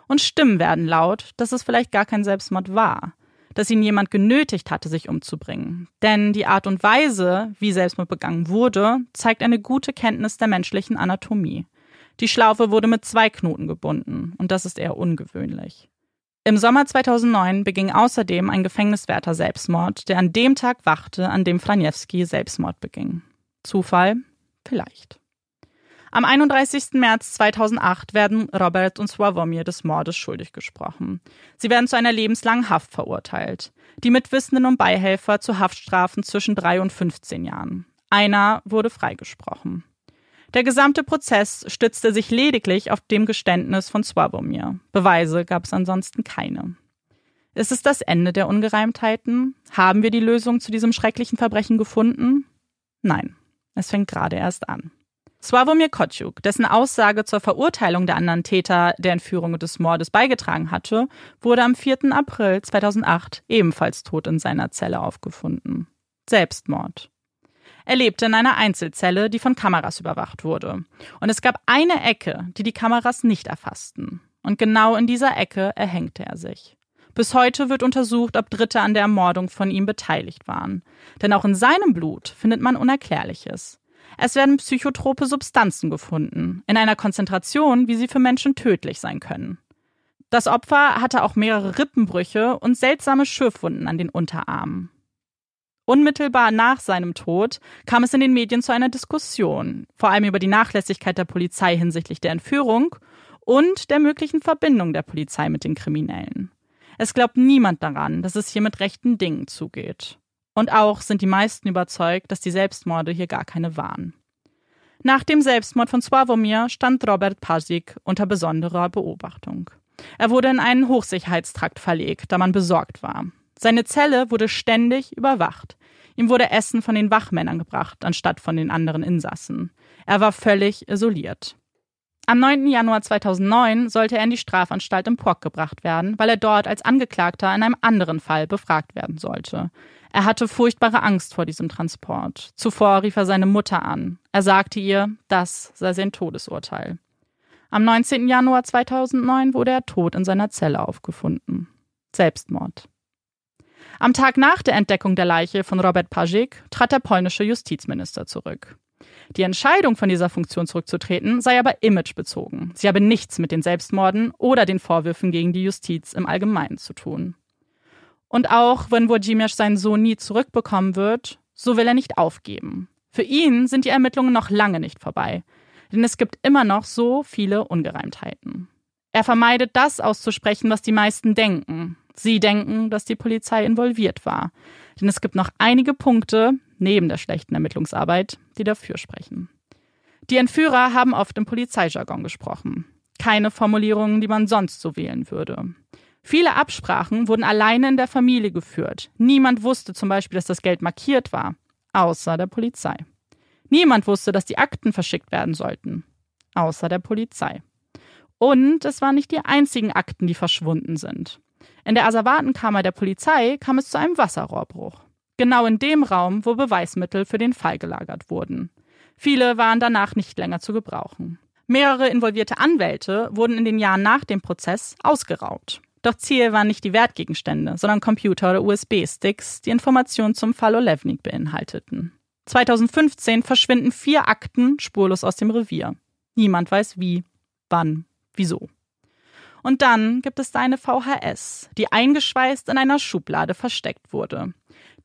Und Stimmen werden laut, dass es vielleicht gar kein Selbstmord war, dass ihn jemand genötigt hatte, sich umzubringen. Denn die Art und Weise, wie Selbstmord begangen wurde, zeigt eine gute Kenntnis der menschlichen Anatomie. Die Schlaufe wurde mit zwei Knoten gebunden und das ist eher ungewöhnlich. Im Sommer 2009 beging außerdem ein Gefängniswärter Selbstmord, der an dem Tag wachte, an dem Franiewski Selbstmord beging. Zufall? Vielleicht. Am 31. März 2008 werden Robert und Sławomir des Mordes schuldig gesprochen. Sie werden zu einer lebenslangen Haft verurteilt. Die Mitwissenden und Beihelfer zu Haftstrafen zwischen drei und 15 Jahren. Einer wurde freigesprochen. Der gesamte Prozess stützte sich lediglich auf dem Geständnis von Swabomir. Beweise gab es ansonsten keine. Ist es das Ende der Ungereimtheiten? Haben wir die Lösung zu diesem schrecklichen Verbrechen gefunden? Nein, es fängt gerade erst an. Swabomir Kociuk, dessen Aussage zur Verurteilung der anderen Täter der Entführung des Mordes beigetragen hatte, wurde am 4. April 2008 ebenfalls tot in seiner Zelle aufgefunden. Selbstmord. Er lebte in einer Einzelzelle, die von Kameras überwacht wurde. Und es gab eine Ecke, die die Kameras nicht erfassten. Und genau in dieser Ecke erhängte er sich. Bis heute wird untersucht, ob Dritte an der Ermordung von ihm beteiligt waren. Denn auch in seinem Blut findet man Unerklärliches. Es werden psychotrope Substanzen gefunden, in einer Konzentration, wie sie für Menschen tödlich sein können. Das Opfer hatte auch mehrere Rippenbrüche und seltsame Schürfwunden an den Unterarmen. Unmittelbar nach seinem Tod kam es in den Medien zu einer Diskussion, vor allem über die Nachlässigkeit der Polizei hinsichtlich der Entführung und der möglichen Verbindung der Polizei mit den Kriminellen. Es glaubt niemand daran, dass es hier mit rechten Dingen zugeht. Und auch sind die meisten überzeugt, dass die Selbstmorde hier gar keine waren. Nach dem Selbstmord von Sławomir stand Robert Pasik unter besonderer Beobachtung. Er wurde in einen Hochsicherheitstrakt verlegt, da man besorgt war. Seine Zelle wurde ständig überwacht. Ihm wurde Essen von den Wachmännern gebracht, anstatt von den anderen Insassen. Er war völlig isoliert. Am 9. Januar 2009 sollte er in die Strafanstalt im Pork gebracht werden, weil er dort als Angeklagter in einem anderen Fall befragt werden sollte. Er hatte furchtbare Angst vor diesem Transport. Zuvor rief er seine Mutter an. Er sagte ihr, das sei sein Todesurteil. Am 19. Januar 2009 wurde er tot in seiner Zelle aufgefunden. Selbstmord. Am Tag nach der Entdeckung der Leiche von Robert Pajik trat der polnische Justizminister zurück. Die Entscheidung, von dieser Funktion zurückzutreten, sei aber imagebezogen. Sie habe nichts mit den Selbstmorden oder den Vorwürfen gegen die Justiz im Allgemeinen zu tun. Und auch wenn Wojciech seinen Sohn nie zurückbekommen wird, so will er nicht aufgeben. Für ihn sind die Ermittlungen noch lange nicht vorbei. Denn es gibt immer noch so viele Ungereimtheiten. Er vermeidet das auszusprechen, was die meisten denken. Sie denken, dass die Polizei involviert war. Denn es gibt noch einige Punkte, neben der schlechten Ermittlungsarbeit, die dafür sprechen. Die Entführer haben oft im Polizeijargon gesprochen. Keine Formulierungen, die man sonst so wählen würde. Viele Absprachen wurden alleine in der Familie geführt. Niemand wusste zum Beispiel, dass das Geld markiert war, außer der Polizei. Niemand wusste, dass die Akten verschickt werden sollten, außer der Polizei. Und es waren nicht die einzigen Akten, die verschwunden sind. In der Asservatenkammer der Polizei kam es zu einem Wasserrohrbruch. Genau in dem Raum, wo Beweismittel für den Fall gelagert wurden. Viele waren danach nicht länger zu gebrauchen. Mehrere involvierte Anwälte wurden in den Jahren nach dem Prozess ausgeraubt. Doch Ziel waren nicht die Wertgegenstände, sondern Computer oder USB-Sticks, die Informationen zum Fall Olevnik beinhalteten. 2015 verschwinden vier Akten spurlos aus dem Revier. Niemand weiß wie, wann, wieso. Und dann gibt es eine VHS, die eingeschweißt in einer Schublade versteckt wurde.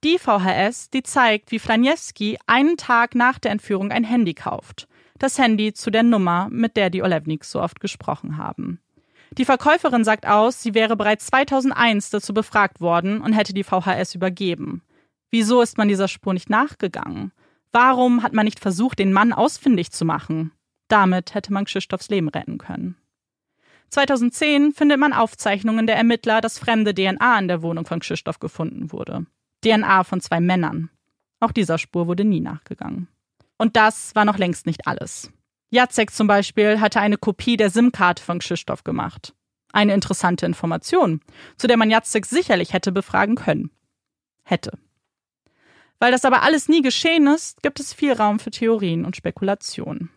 Die VHS, die zeigt, wie Flaniewski einen Tag nach der Entführung ein Handy kauft. Das Handy zu der Nummer, mit der die Olevniks so oft gesprochen haben. Die Verkäuferin sagt aus, sie wäre bereits 2001 dazu befragt worden und hätte die VHS übergeben. Wieso ist man dieser Spur nicht nachgegangen? Warum hat man nicht versucht, den Mann ausfindig zu machen? Damit hätte man Krzysztofs Leben retten können. 2010 findet man Aufzeichnungen der Ermittler, dass fremde DNA in der Wohnung von Krzysztof gefunden wurde. DNA von zwei Männern. Auch dieser Spur wurde nie nachgegangen. Und das war noch längst nicht alles. Jacek zum Beispiel hatte eine Kopie der SIM-Karte von Krzysztof gemacht. Eine interessante Information, zu der man Jacek sicherlich hätte befragen können. Hätte. Weil das aber alles nie geschehen ist, gibt es viel Raum für Theorien und Spekulationen.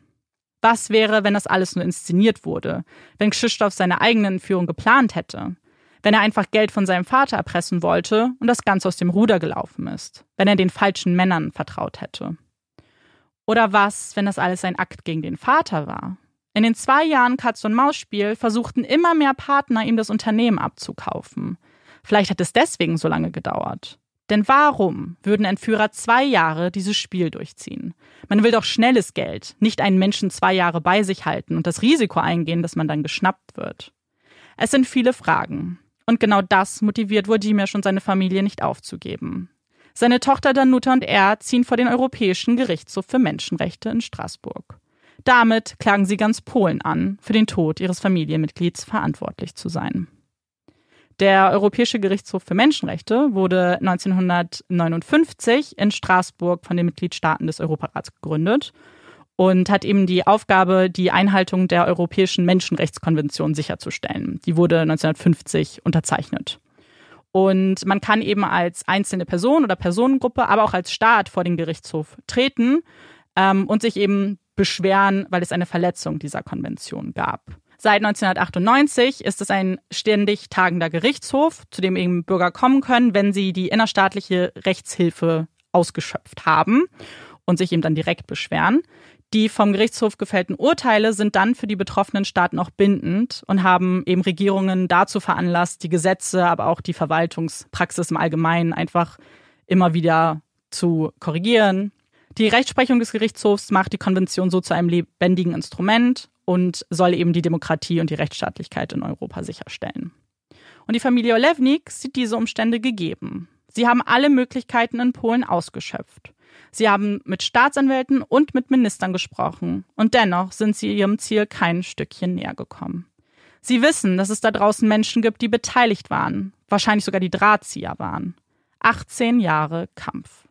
Was wäre, wenn das alles nur inszeniert wurde? Wenn Krzysztof seine eigene Entführung geplant hätte? Wenn er einfach Geld von seinem Vater erpressen wollte und das Ganze aus dem Ruder gelaufen ist? Wenn er den falschen Männern vertraut hätte? Oder was, wenn das alles ein Akt gegen den Vater war? In den zwei Jahren Katz-und-Maus-Spiel versuchten immer mehr Partner, ihm das Unternehmen abzukaufen. Vielleicht hat es deswegen so lange gedauert. Denn warum würden Entführer zwei Jahre dieses Spiel durchziehen? Man will doch schnelles Geld, nicht einen Menschen zwei Jahre bei sich halten und das Risiko eingehen, dass man dann geschnappt wird. Es sind viele Fragen. Und genau das motiviert Wojciech und seine Familie nicht aufzugeben. Seine Tochter Danuta und er ziehen vor den Europäischen Gerichtshof für Menschenrechte in Straßburg. Damit klagen sie ganz Polen an, für den Tod ihres Familienmitglieds verantwortlich zu sein. Der Europäische Gerichtshof für Menschenrechte wurde 1959 in Straßburg von den Mitgliedstaaten des Europarats gegründet und hat eben die Aufgabe, die Einhaltung der Europäischen Menschenrechtskonvention sicherzustellen. Die wurde 1950 unterzeichnet. Und man kann eben als einzelne Person oder Personengruppe, aber auch als Staat vor den Gerichtshof treten ähm, und sich eben beschweren, weil es eine Verletzung dieser Konvention gab. Seit 1998 ist es ein ständig tagender Gerichtshof, zu dem eben Bürger kommen können, wenn sie die innerstaatliche Rechtshilfe ausgeschöpft haben und sich eben dann direkt beschweren. Die vom Gerichtshof gefällten Urteile sind dann für die betroffenen Staaten auch bindend und haben eben Regierungen dazu veranlasst, die Gesetze, aber auch die Verwaltungspraxis im Allgemeinen einfach immer wieder zu korrigieren. Die Rechtsprechung des Gerichtshofs macht die Konvention so zu einem lebendigen Instrument und soll eben die Demokratie und die Rechtsstaatlichkeit in Europa sicherstellen. Und die Familie Olewnik sieht diese Umstände gegeben. Sie haben alle Möglichkeiten in Polen ausgeschöpft. Sie haben mit Staatsanwälten und mit Ministern gesprochen und dennoch sind sie ihrem Ziel kein Stückchen näher gekommen. Sie wissen, dass es da draußen Menschen gibt, die beteiligt waren, wahrscheinlich sogar die Drahtzieher waren. 18 Jahre Kampf.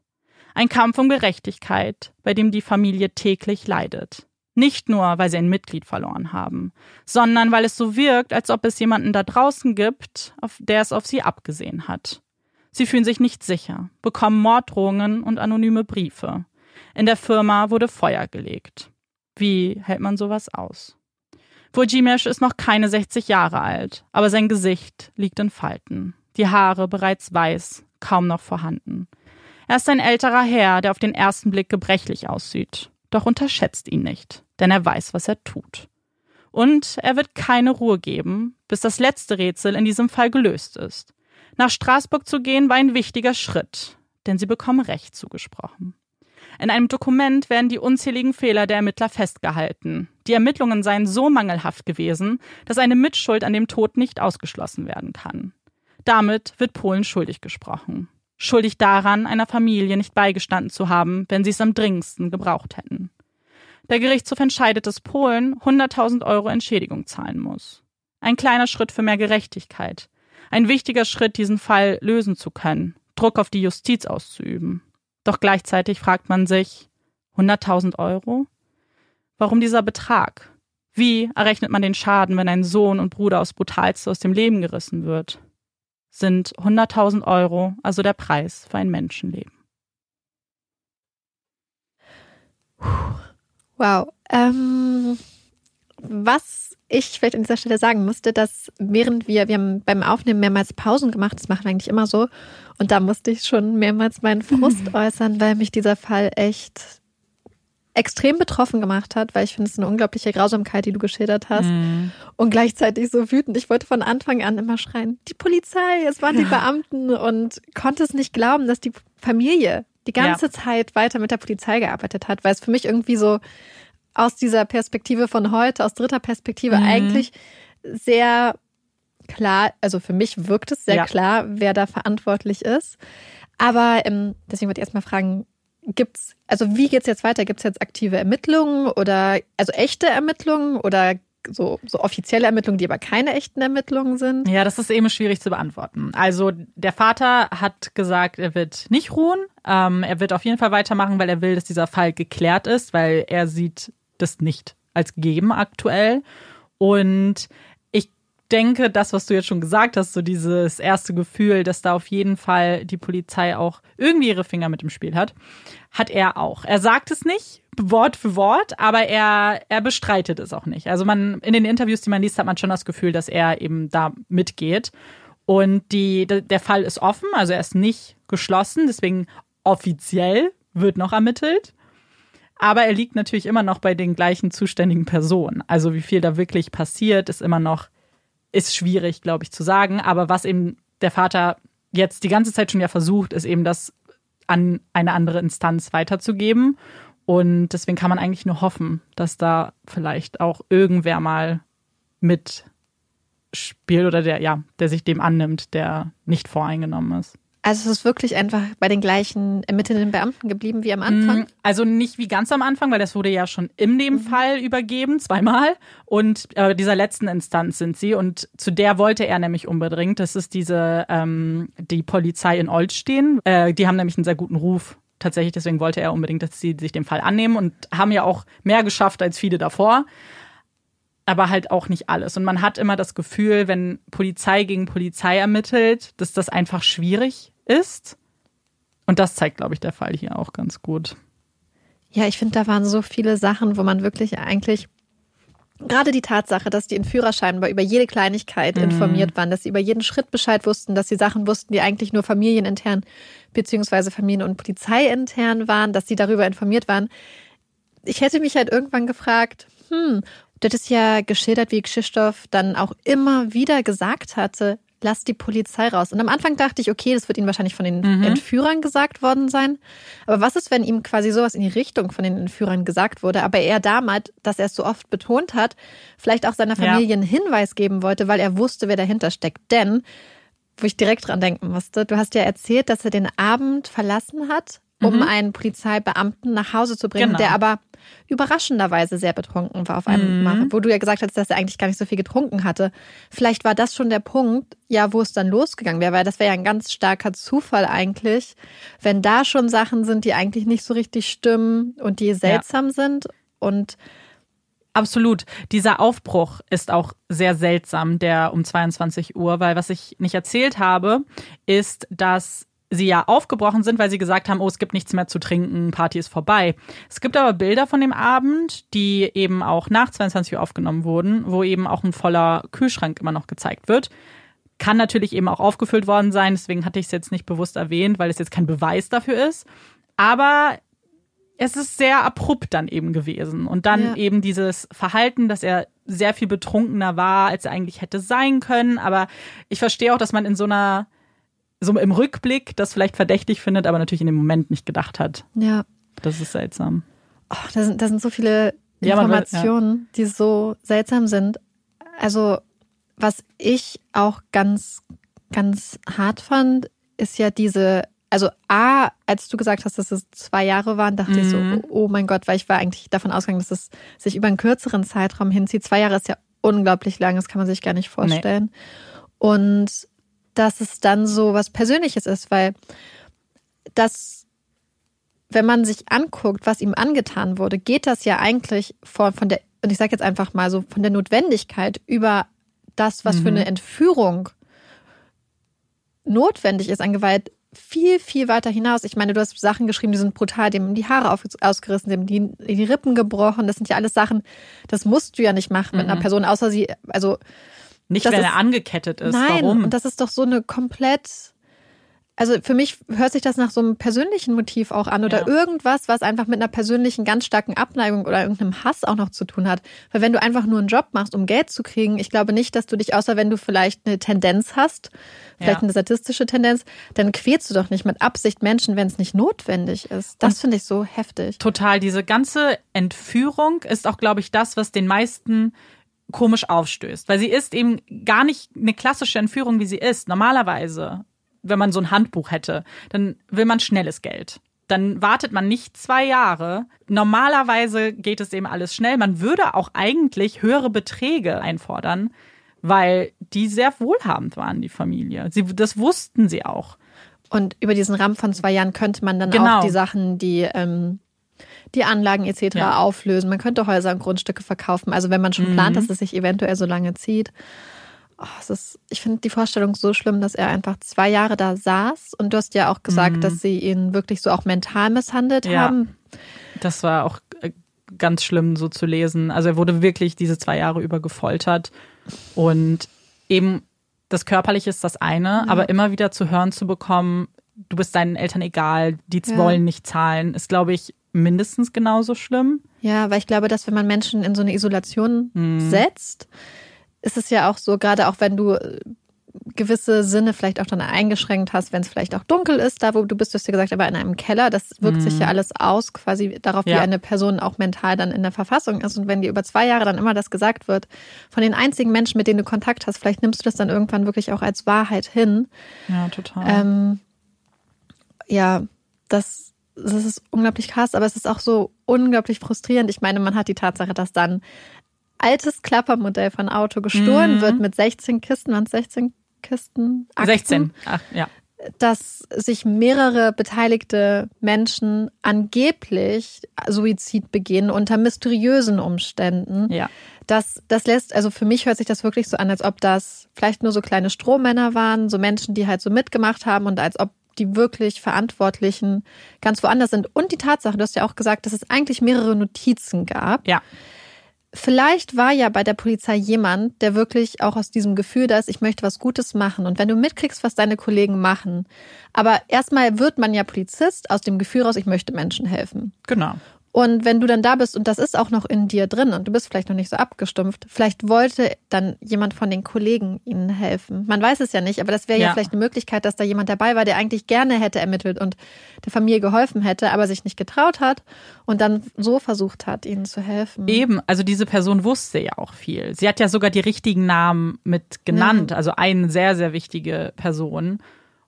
Ein Kampf um Gerechtigkeit, bei dem die Familie täglich leidet. Nicht nur, weil sie ein Mitglied verloren haben, sondern weil es so wirkt, als ob es jemanden da draußen gibt, der es auf sie abgesehen hat. Sie fühlen sich nicht sicher, bekommen Morddrohungen und anonyme Briefe. In der Firma wurde Feuer gelegt. Wie hält man sowas aus? Wojciech ist noch keine 60 Jahre alt, aber sein Gesicht liegt in Falten. Die Haare bereits weiß, kaum noch vorhanden. Er ist ein älterer Herr, der auf den ersten Blick gebrechlich aussieht. Doch unterschätzt ihn nicht, denn er weiß, was er tut. Und er wird keine Ruhe geben, bis das letzte Rätsel in diesem Fall gelöst ist. Nach Straßburg zu gehen war ein wichtiger Schritt, denn sie bekommen Recht zugesprochen. In einem Dokument werden die unzähligen Fehler der Ermittler festgehalten. Die Ermittlungen seien so mangelhaft gewesen, dass eine Mitschuld an dem Tod nicht ausgeschlossen werden kann. Damit wird Polen schuldig gesprochen. Schuldig daran, einer Familie nicht beigestanden zu haben, wenn sie es am dringendsten gebraucht hätten. Der Gerichtshof entscheidet, dass Polen 100.000 Euro Entschädigung zahlen muss. Ein kleiner Schritt für mehr Gerechtigkeit. Ein wichtiger Schritt, diesen Fall lösen zu können, Druck auf die Justiz auszuüben. Doch gleichzeitig fragt man sich, 100.000 Euro? Warum dieser Betrag? Wie errechnet man den Schaden, wenn ein Sohn und Bruder aus Brutalste aus dem Leben gerissen wird? Sind 100.000 Euro also der Preis für ein Menschenleben? Wow. Ähm, was ich vielleicht an dieser Stelle sagen musste, dass während wir, wir haben beim Aufnehmen mehrmals Pausen gemacht, das machen wir eigentlich immer so, und da musste ich schon mehrmals meinen Frust mhm. äußern, weil mich dieser Fall echt extrem betroffen gemacht hat, weil ich finde es eine unglaubliche Grausamkeit, die du geschildert hast. Mhm. Und gleichzeitig so wütend. Ich wollte von Anfang an immer schreien, die Polizei, es waren die Beamten und konnte es nicht glauben, dass die Familie die ganze ja. Zeit weiter mit der Polizei gearbeitet hat, weil es für mich irgendwie so aus dieser Perspektive von heute, aus dritter Perspektive mhm. eigentlich sehr klar, also für mich wirkt es sehr ja. klar, wer da verantwortlich ist. Aber ähm, deswegen wollte ich erstmal fragen, gibt's, also wie geht's jetzt weiter? Gibt es jetzt aktive Ermittlungen oder also echte Ermittlungen oder so, so offizielle Ermittlungen, die aber keine echten Ermittlungen sind? Ja, das ist eben schwierig zu beantworten. Also der Vater hat gesagt, er wird nicht ruhen. Ähm, er wird auf jeden Fall weitermachen, weil er will, dass dieser Fall geklärt ist, weil er sieht das nicht als gegeben aktuell. Und ich denke, das, was du jetzt schon gesagt hast, so dieses erste Gefühl, dass da auf jeden Fall die Polizei auch irgendwie ihre Finger mit im Spiel hat, hat er auch. Er sagt es nicht, Wort für Wort, aber er, er bestreitet es auch nicht. Also man, in den Interviews, die man liest, hat man schon das Gefühl, dass er eben da mitgeht. Und die, der Fall ist offen, also er ist nicht geschlossen, deswegen offiziell wird noch ermittelt. Aber er liegt natürlich immer noch bei den gleichen zuständigen Personen. Also wie viel da wirklich passiert, ist immer noch, ist schwierig, glaube ich, zu sagen. Aber was eben der Vater jetzt die ganze Zeit schon ja versucht, ist eben das an eine andere Instanz weiterzugeben. Und deswegen kann man eigentlich nur hoffen, dass da vielleicht auch irgendwer mal mitspielt oder der, ja, der sich dem annimmt, der nicht voreingenommen ist. Also es ist wirklich einfach bei den gleichen ermittelnden Beamten geblieben wie am Anfang? Mm, also nicht wie ganz am Anfang, weil das wurde ja schon in dem mhm. Fall übergeben, zweimal. Und äh, dieser letzten Instanz sind sie. Und zu der wollte er nämlich unbedingt. Das ist diese, ähm, die Polizei in Olsztyn. Äh, die haben nämlich einen sehr guten Ruf tatsächlich. Deswegen wollte er unbedingt, dass sie sich dem Fall annehmen und haben ja auch mehr geschafft als viele davor aber halt auch nicht alles. Und man hat immer das Gefühl, wenn Polizei gegen Polizei ermittelt, dass das einfach schwierig ist. Und das zeigt, glaube ich, der Fall hier auch ganz gut. Ja, ich finde, da waren so viele Sachen, wo man wirklich eigentlich gerade die Tatsache, dass die Entführer scheinbar über jede Kleinigkeit mhm. informiert waren, dass sie über jeden Schritt Bescheid wussten, dass sie Sachen wussten, die eigentlich nur familienintern beziehungsweise Familien- und Polizeiintern waren, dass sie darüber informiert waren. Ich hätte mich halt irgendwann gefragt, hm, du hättest ja geschildert, wie Krzysztof dann auch immer wieder gesagt hatte, lass die Polizei raus. Und am Anfang dachte ich, okay, das wird ihnen wahrscheinlich von den mhm. Entführern gesagt worden sein. Aber was ist, wenn ihm quasi sowas in die Richtung von den Entführern gesagt wurde, aber er damals, dass er es so oft betont hat, vielleicht auch seiner Familie ja. einen Hinweis geben wollte, weil er wusste, wer dahinter steckt. Denn, wo ich direkt dran denken musste, du hast ja erzählt, dass er den Abend verlassen hat, um mhm. einen Polizeibeamten nach Hause zu bringen, genau. der aber überraschenderweise sehr betrunken war auf einmal, mhm. wo du ja gesagt hast, dass er eigentlich gar nicht so viel getrunken hatte. Vielleicht war das schon der Punkt, ja, wo es dann losgegangen wäre, weil das wäre ja ein ganz starker Zufall eigentlich, wenn da schon Sachen sind, die eigentlich nicht so richtig stimmen und die seltsam ja. sind und Absolut. Dieser Aufbruch ist auch sehr seltsam, der um 22 Uhr, weil was ich nicht erzählt habe, ist, dass sie ja aufgebrochen sind, weil sie gesagt haben, oh, es gibt nichts mehr zu trinken, Party ist vorbei. Es gibt aber Bilder von dem Abend, die eben auch nach 22 Uhr aufgenommen wurden, wo eben auch ein voller Kühlschrank immer noch gezeigt wird. Kann natürlich eben auch aufgefüllt worden sein, deswegen hatte ich es jetzt nicht bewusst erwähnt, weil es jetzt kein Beweis dafür ist. Aber es ist sehr abrupt dann eben gewesen. Und dann ja. eben dieses Verhalten, dass er sehr viel betrunkener war, als er eigentlich hätte sein können. Aber ich verstehe auch, dass man in so einer so im Rückblick das vielleicht verdächtig findet, aber natürlich in dem Moment nicht gedacht hat. Ja. Das ist seltsam. Oh, da, sind, da sind so viele Ja, man will- Informationen, die so seltsam sind. Also, was ich auch ganz, ganz hart fand, ist ja diese, also A, als du gesagt hast, dass es zwei Jahre waren, dachte ich so, Mhm. oh mein Gott, weil ich war eigentlich davon ausgegangen, dass es sich über einen kürzeren Zeitraum hinzieht. Zwei Jahre ist ja unglaublich lang, das kann man sich gar nicht vorstellen. Und dass es dann so was Persönliches ist, weil das, wenn man sich anguckt, was ihm angetan wurde, geht das ja eigentlich von, von der, und ich sage jetzt einfach mal so, von der Notwendigkeit über das, was für eine Entführung notwendig ist an Gewalt, viel, viel weiter hinaus. Ich meine, du hast Sachen geschrieben, die sind brutal, dem haben die Haare auf, ausgerissen, dem die, die Rippen gebrochen. Das sind ja alles Sachen, das musst du ja nicht machen mit einer Person, außer sie, also Nicht, Das wenn ist- er angekettet ist. Nein, Warum? und das ist doch so eine komplett. Also für mich hört sich das nach so einem persönlichen Motiv auch an oder Ja. irgendwas, was einfach mit einer persönlichen ganz starken Abneigung oder irgendeinem Hass auch noch zu tun hat. Weil wenn du einfach nur einen Job machst, um Geld zu kriegen, ich glaube nicht, dass du dich, außer wenn du vielleicht eine Tendenz hast, vielleicht Ja. eine sadistische Tendenz, dann quälst du doch nicht mit Absicht Menschen, wenn es nicht notwendig ist. Das finde ich so heftig. Total. Diese ganze Entführung ist auch, glaube ich, das, was den meisten komisch aufstößt. Weil sie ist eben gar nicht eine klassische Entführung, wie sie ist. Normalerweise, wenn man so ein Handbuch hätte, dann will man schnelles Geld. Dann wartet man nicht zwei Jahre. Normalerweise geht es eben alles schnell. Man würde auch eigentlich höhere Beträge einfordern, weil die sehr wohlhabend waren, die Familie. Sie, das wussten sie auch. Und über diesen Rahmen von zwei Jahren könnte man dann Genau. auch die Sachen, die, ähm, die Anlagen etc. Ja. auflösen. Man könnte Häuser und Grundstücke verkaufen. Also wenn man schon Mhm. plant, dass es sich eventuell so lange zieht. Oh, ist, ich finde die Vorstellung so schlimm, dass er einfach zwei Jahre da saß. Und du hast ja auch gesagt, dass sie ihn wirklich so auch mental misshandelt Mhm. Ja. haben. Das war auch äh, ganz schlimm so zu lesen. Also er wurde wirklich diese zwei Jahre über gefoltert. Und eben das Körperliche ist das eine, aber immer wieder zu hören zu bekommen, du bist deinen Eltern egal, die Ja. wollen nicht zahlen, ist, glaube ich, mindestens genauso schlimm. Ja, weil ich glaube, dass wenn man Menschen in so eine Isolation Mhm. setzt, ist es ja auch so, gerade auch wenn du äh, gewisse Sinne vielleicht auch dann eingeschränkt hast, wenn es vielleicht auch dunkel ist, da wo du bist, du hast ja gesagt, aber in einem Keller, das wirkt sich ja alles aus, quasi darauf, wie Mhm. Ja. eine Person auch mental dann in der Verfassung ist. Und wenn dir über zwei Jahre dann immer das gesagt wird, von den einzigen Menschen, mit denen du Kontakt hast, vielleicht nimmst du das dann irgendwann wirklich auch als Wahrheit hin. Ja, total. Ähm, ja, das, das ist unglaublich krass, aber es ist auch so unglaublich frustrierend. Ich meine, man hat die Tatsache, dass dann altes Klappermodell von Auto gestohlen Mhm. wird mit 16 Kisten, waren es 16 Kisten? Akten, 16. Ach, ja. Dass sich mehrere beteiligte Menschen angeblich Suizid begehen unter mysteriösen Umständen. Ja. Das, das lässt, also für mich hört sich das wirklich so an, als ob das vielleicht nur so kleine Strohmänner waren, so Menschen, die halt so mitgemacht haben und als ob die wirklich Verantwortlichen ganz woanders sind. Und die Tatsache, du hast ja auch gesagt, dass es eigentlich mehrere Notizen gab. Ja. Vielleicht war ja bei der Polizei jemand, der wirklich auch aus diesem Gefühl da ist, ich möchte was Gutes machen. Und wenn du mitkriegst, was deine Kollegen machen, aber erstmal wird man ja Polizist aus dem Gefühl raus, ich möchte Menschen helfen. Genau. Und wenn du dann da bist und das ist auch noch in dir drin und du bist vielleicht noch nicht so abgestumpft, vielleicht wollte dann jemand von den Kollegen ihnen helfen. Man weiß es ja nicht, aber das wäre ja. Ja. vielleicht eine Möglichkeit, dass da jemand dabei war, der eigentlich gerne hätte ermittelt und der Familie geholfen hätte, aber sich nicht getraut hat und dann so versucht hat, ihnen zu helfen. Eben, also diese Person wusste ja auch viel. Sie hat ja sogar die richtigen Namen mit genannt, Ja. also eine sehr, sehr wichtige Person.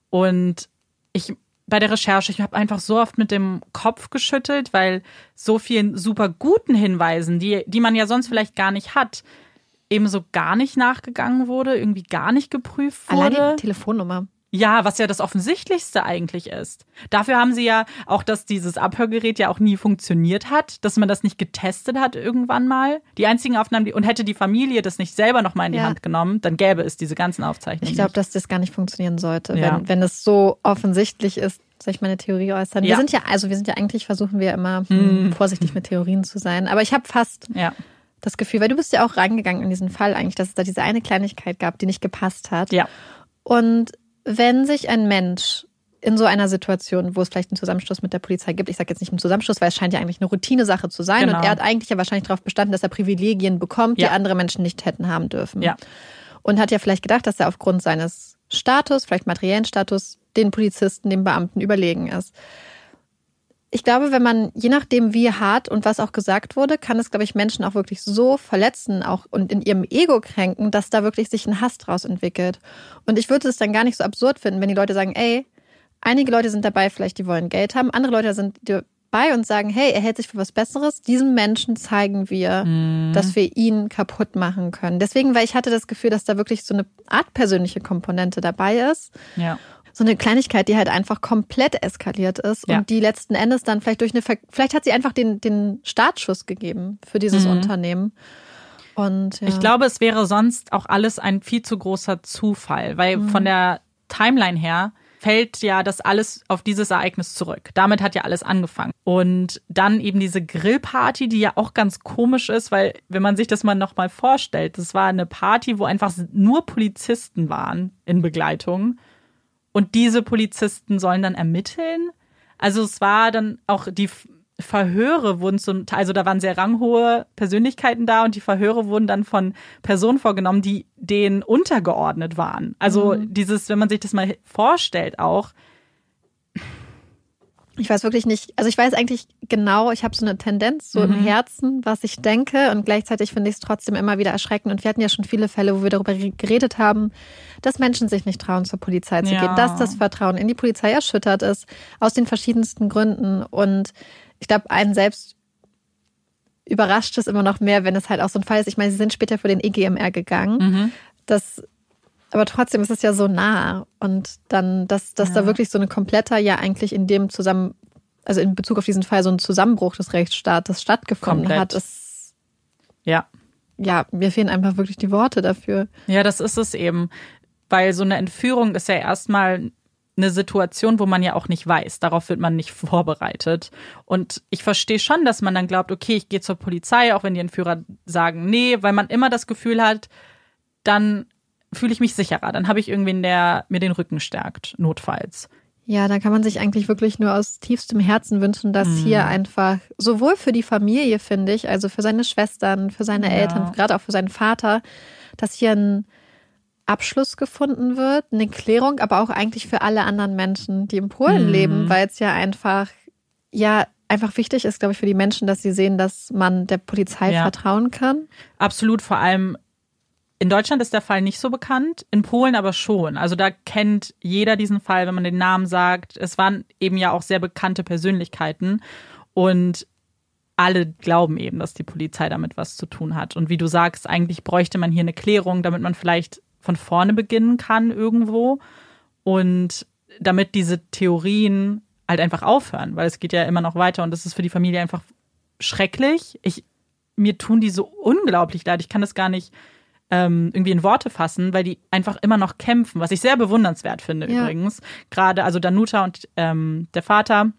Und ich bei der Recherche, ich habe einfach so oft mit dem Kopf geschüttelt, weil so vielen super guten Hinweisen, die, die man ja sonst vielleicht gar nicht hat, eben so gar nicht nachgegangen wurde, irgendwie gar nicht geprüft Allein wurde. die Telefonnummer. Ja, was ja das Offensichtlichste eigentlich ist. Dafür haben sie ja auch, dass dieses Abhörgerät ja auch nie funktioniert hat, dass man das nicht getestet hat irgendwann mal. Die einzigen Aufnahmen, die, und hätte die Familie das nicht selber nochmal in die Ja. Hand genommen, dann gäbe es diese ganzen Aufzeichnungen. Ich glaube, dass das gar nicht funktionieren sollte, Ja. wenn, wenn es so offensichtlich ist. Soll ich meine Theorie äußern? Wir Ja. sind ja, also wir sind ja eigentlich, versuchen wir immer hm, vorsichtig mit Theorien zu sein. Aber ich habe fast. Ja. das Gefühl, weil du bist ja auch reingegangen in diesen Fall eigentlich, dass es da diese eine Kleinigkeit gab, die nicht gepasst hat. Ja. Und wenn sich ein Mensch in so einer Situation, wo es vielleicht einen Zusammenschluss mit der Polizei gibt, ich sage jetzt nicht einen Zusammenschluss, weil es scheint ja eigentlich eine Routinesache zu sein Genau. und er hat eigentlich ja wahrscheinlich darauf bestanden, dass er Privilegien bekommt, die Ja. andere Menschen nicht hätten haben dürfen. Ja. Und hat ja vielleicht gedacht, dass er aufgrund seines Status, vielleicht materiellen Status, den Polizisten, den Beamten überlegen ist. Ich glaube, wenn man, je nachdem wie hart und was auch gesagt wurde, kann es, glaube ich, Menschen auch wirklich so verletzen auch und in ihrem Ego kränken, dass da wirklich sich ein Hass draus entwickelt. Und ich würde es dann gar nicht so absurd finden, wenn die Leute sagen, ey, einige Leute sind dabei, vielleicht die wollen Geld haben, andere Leute sind dabei und sagen, hey, er hält sich für was Besseres. Diesem Menschen zeigen wir, mhm. dass wir ihn kaputt machen können. Deswegen, weil ich hatte das Gefühl, dass da wirklich so eine Art persönliche Komponente dabei ist. Ja so eine Kleinigkeit, die halt einfach komplett eskaliert ist ja. und die letzten Endes dann vielleicht durch eine, Ver vielleicht hat sie einfach den, den Startschuss gegeben für dieses mhm. Unternehmen. Und, ja. Ich glaube, es wäre sonst auch alles ein viel zu großer Zufall, weil mhm. von der Timeline her fällt ja das alles auf dieses Ereignis zurück. Damit hat ja alles angefangen. Und dann eben diese Grillparty, die ja auch ganz komisch ist, weil wenn man sich das mal nochmal vorstellt, das war eine Party, wo einfach nur Polizisten waren in Begleitung. Und diese Polizisten sollen dann ermitteln. Also es war dann auch die Verhöre wurden zum Teil, also da waren sehr ranghohe Persönlichkeiten da und die Verhöre wurden dann von Personen vorgenommen, die denen untergeordnet waren. Also mhm. dieses, wenn man sich das mal vorstellt, auch, ich weiß wirklich nicht, also ich weiß eigentlich genau, ich habe so eine Tendenz so mhm. im Herzen, was ich denke und gleichzeitig finde ich es trotzdem immer wieder erschreckend und wir hatten ja schon viele Fälle, wo wir darüber geredet haben, dass Menschen sich nicht trauen, zur Polizei zu ja. gehen, dass das Vertrauen in die Polizei erschüttert ist, aus den verschiedensten Gründen und ich glaube, einen selbst überrascht es immer noch mehr, wenn es halt auch so ein Fall ist. Ich meine, sie sind später für den EGMR gegangen. Mhm. Das aber trotzdem ist es ja so nah. Und dann, dass, dass ja. da wirklich so ein kompletter, ja eigentlich in dem zusammen, also in Bezug auf diesen Fall so ein Zusammenbruch des Rechtsstaates stattgefunden Komplett. hat, ist. Ja. Ja, mir fehlen einfach wirklich die Worte dafür. Ja, das ist es eben. Weil so eine Entführung ist ja erstmal eine Situation, wo man ja auch nicht weiß. Darauf wird man nicht vorbereitet. Und ich verstehe schon, dass man dann glaubt, okay, ich gehe zur Polizei, auch wenn die Entführer sagen, nee, weil man immer das Gefühl hat, dann fühle ich mich sicherer. Dann habe ich irgendwen, der mir den Rücken stärkt, notfalls. Ja, da kann man sich eigentlich wirklich nur aus tiefstem Herzen wünschen, dass mhm. hier einfach sowohl für die Familie, finde ich, also für seine Schwestern, für seine ja. Eltern, gerade auch für seinen Vater, dass hier ein Abschluss gefunden wird, eine Klärung, aber auch eigentlich für alle anderen Menschen, die in Polen mhm. leben, weil es ja einfach, ja, einfach wichtig ist, glaube ich, für die Menschen, dass sie sehen, dass man der Polizei ja. vertrauen kann. Absolut, vor allem in Deutschland ist der Fall nicht so bekannt, in Polen aber schon. Also da kennt jeder diesen Fall, wenn man den Namen sagt. Es waren eben ja auch sehr bekannte Persönlichkeiten und alle glauben eben, dass die Polizei damit was zu tun hat. Und wie du sagst, eigentlich bräuchte man hier eine Klärung, damit man vielleicht von vorne beginnen kann irgendwo und damit diese Theorien halt einfach aufhören, weil es geht ja immer noch weiter und das ist für die Familie einfach schrecklich. Ich, mir tun die so unglaublich leid. Ich kann das gar nicht ähm, irgendwie in Worte fassen, weil die einfach immer noch kämpfen, was ich sehr bewundernswert finde ja. übrigens. Gerade, also Danuta und ähm, der Vater,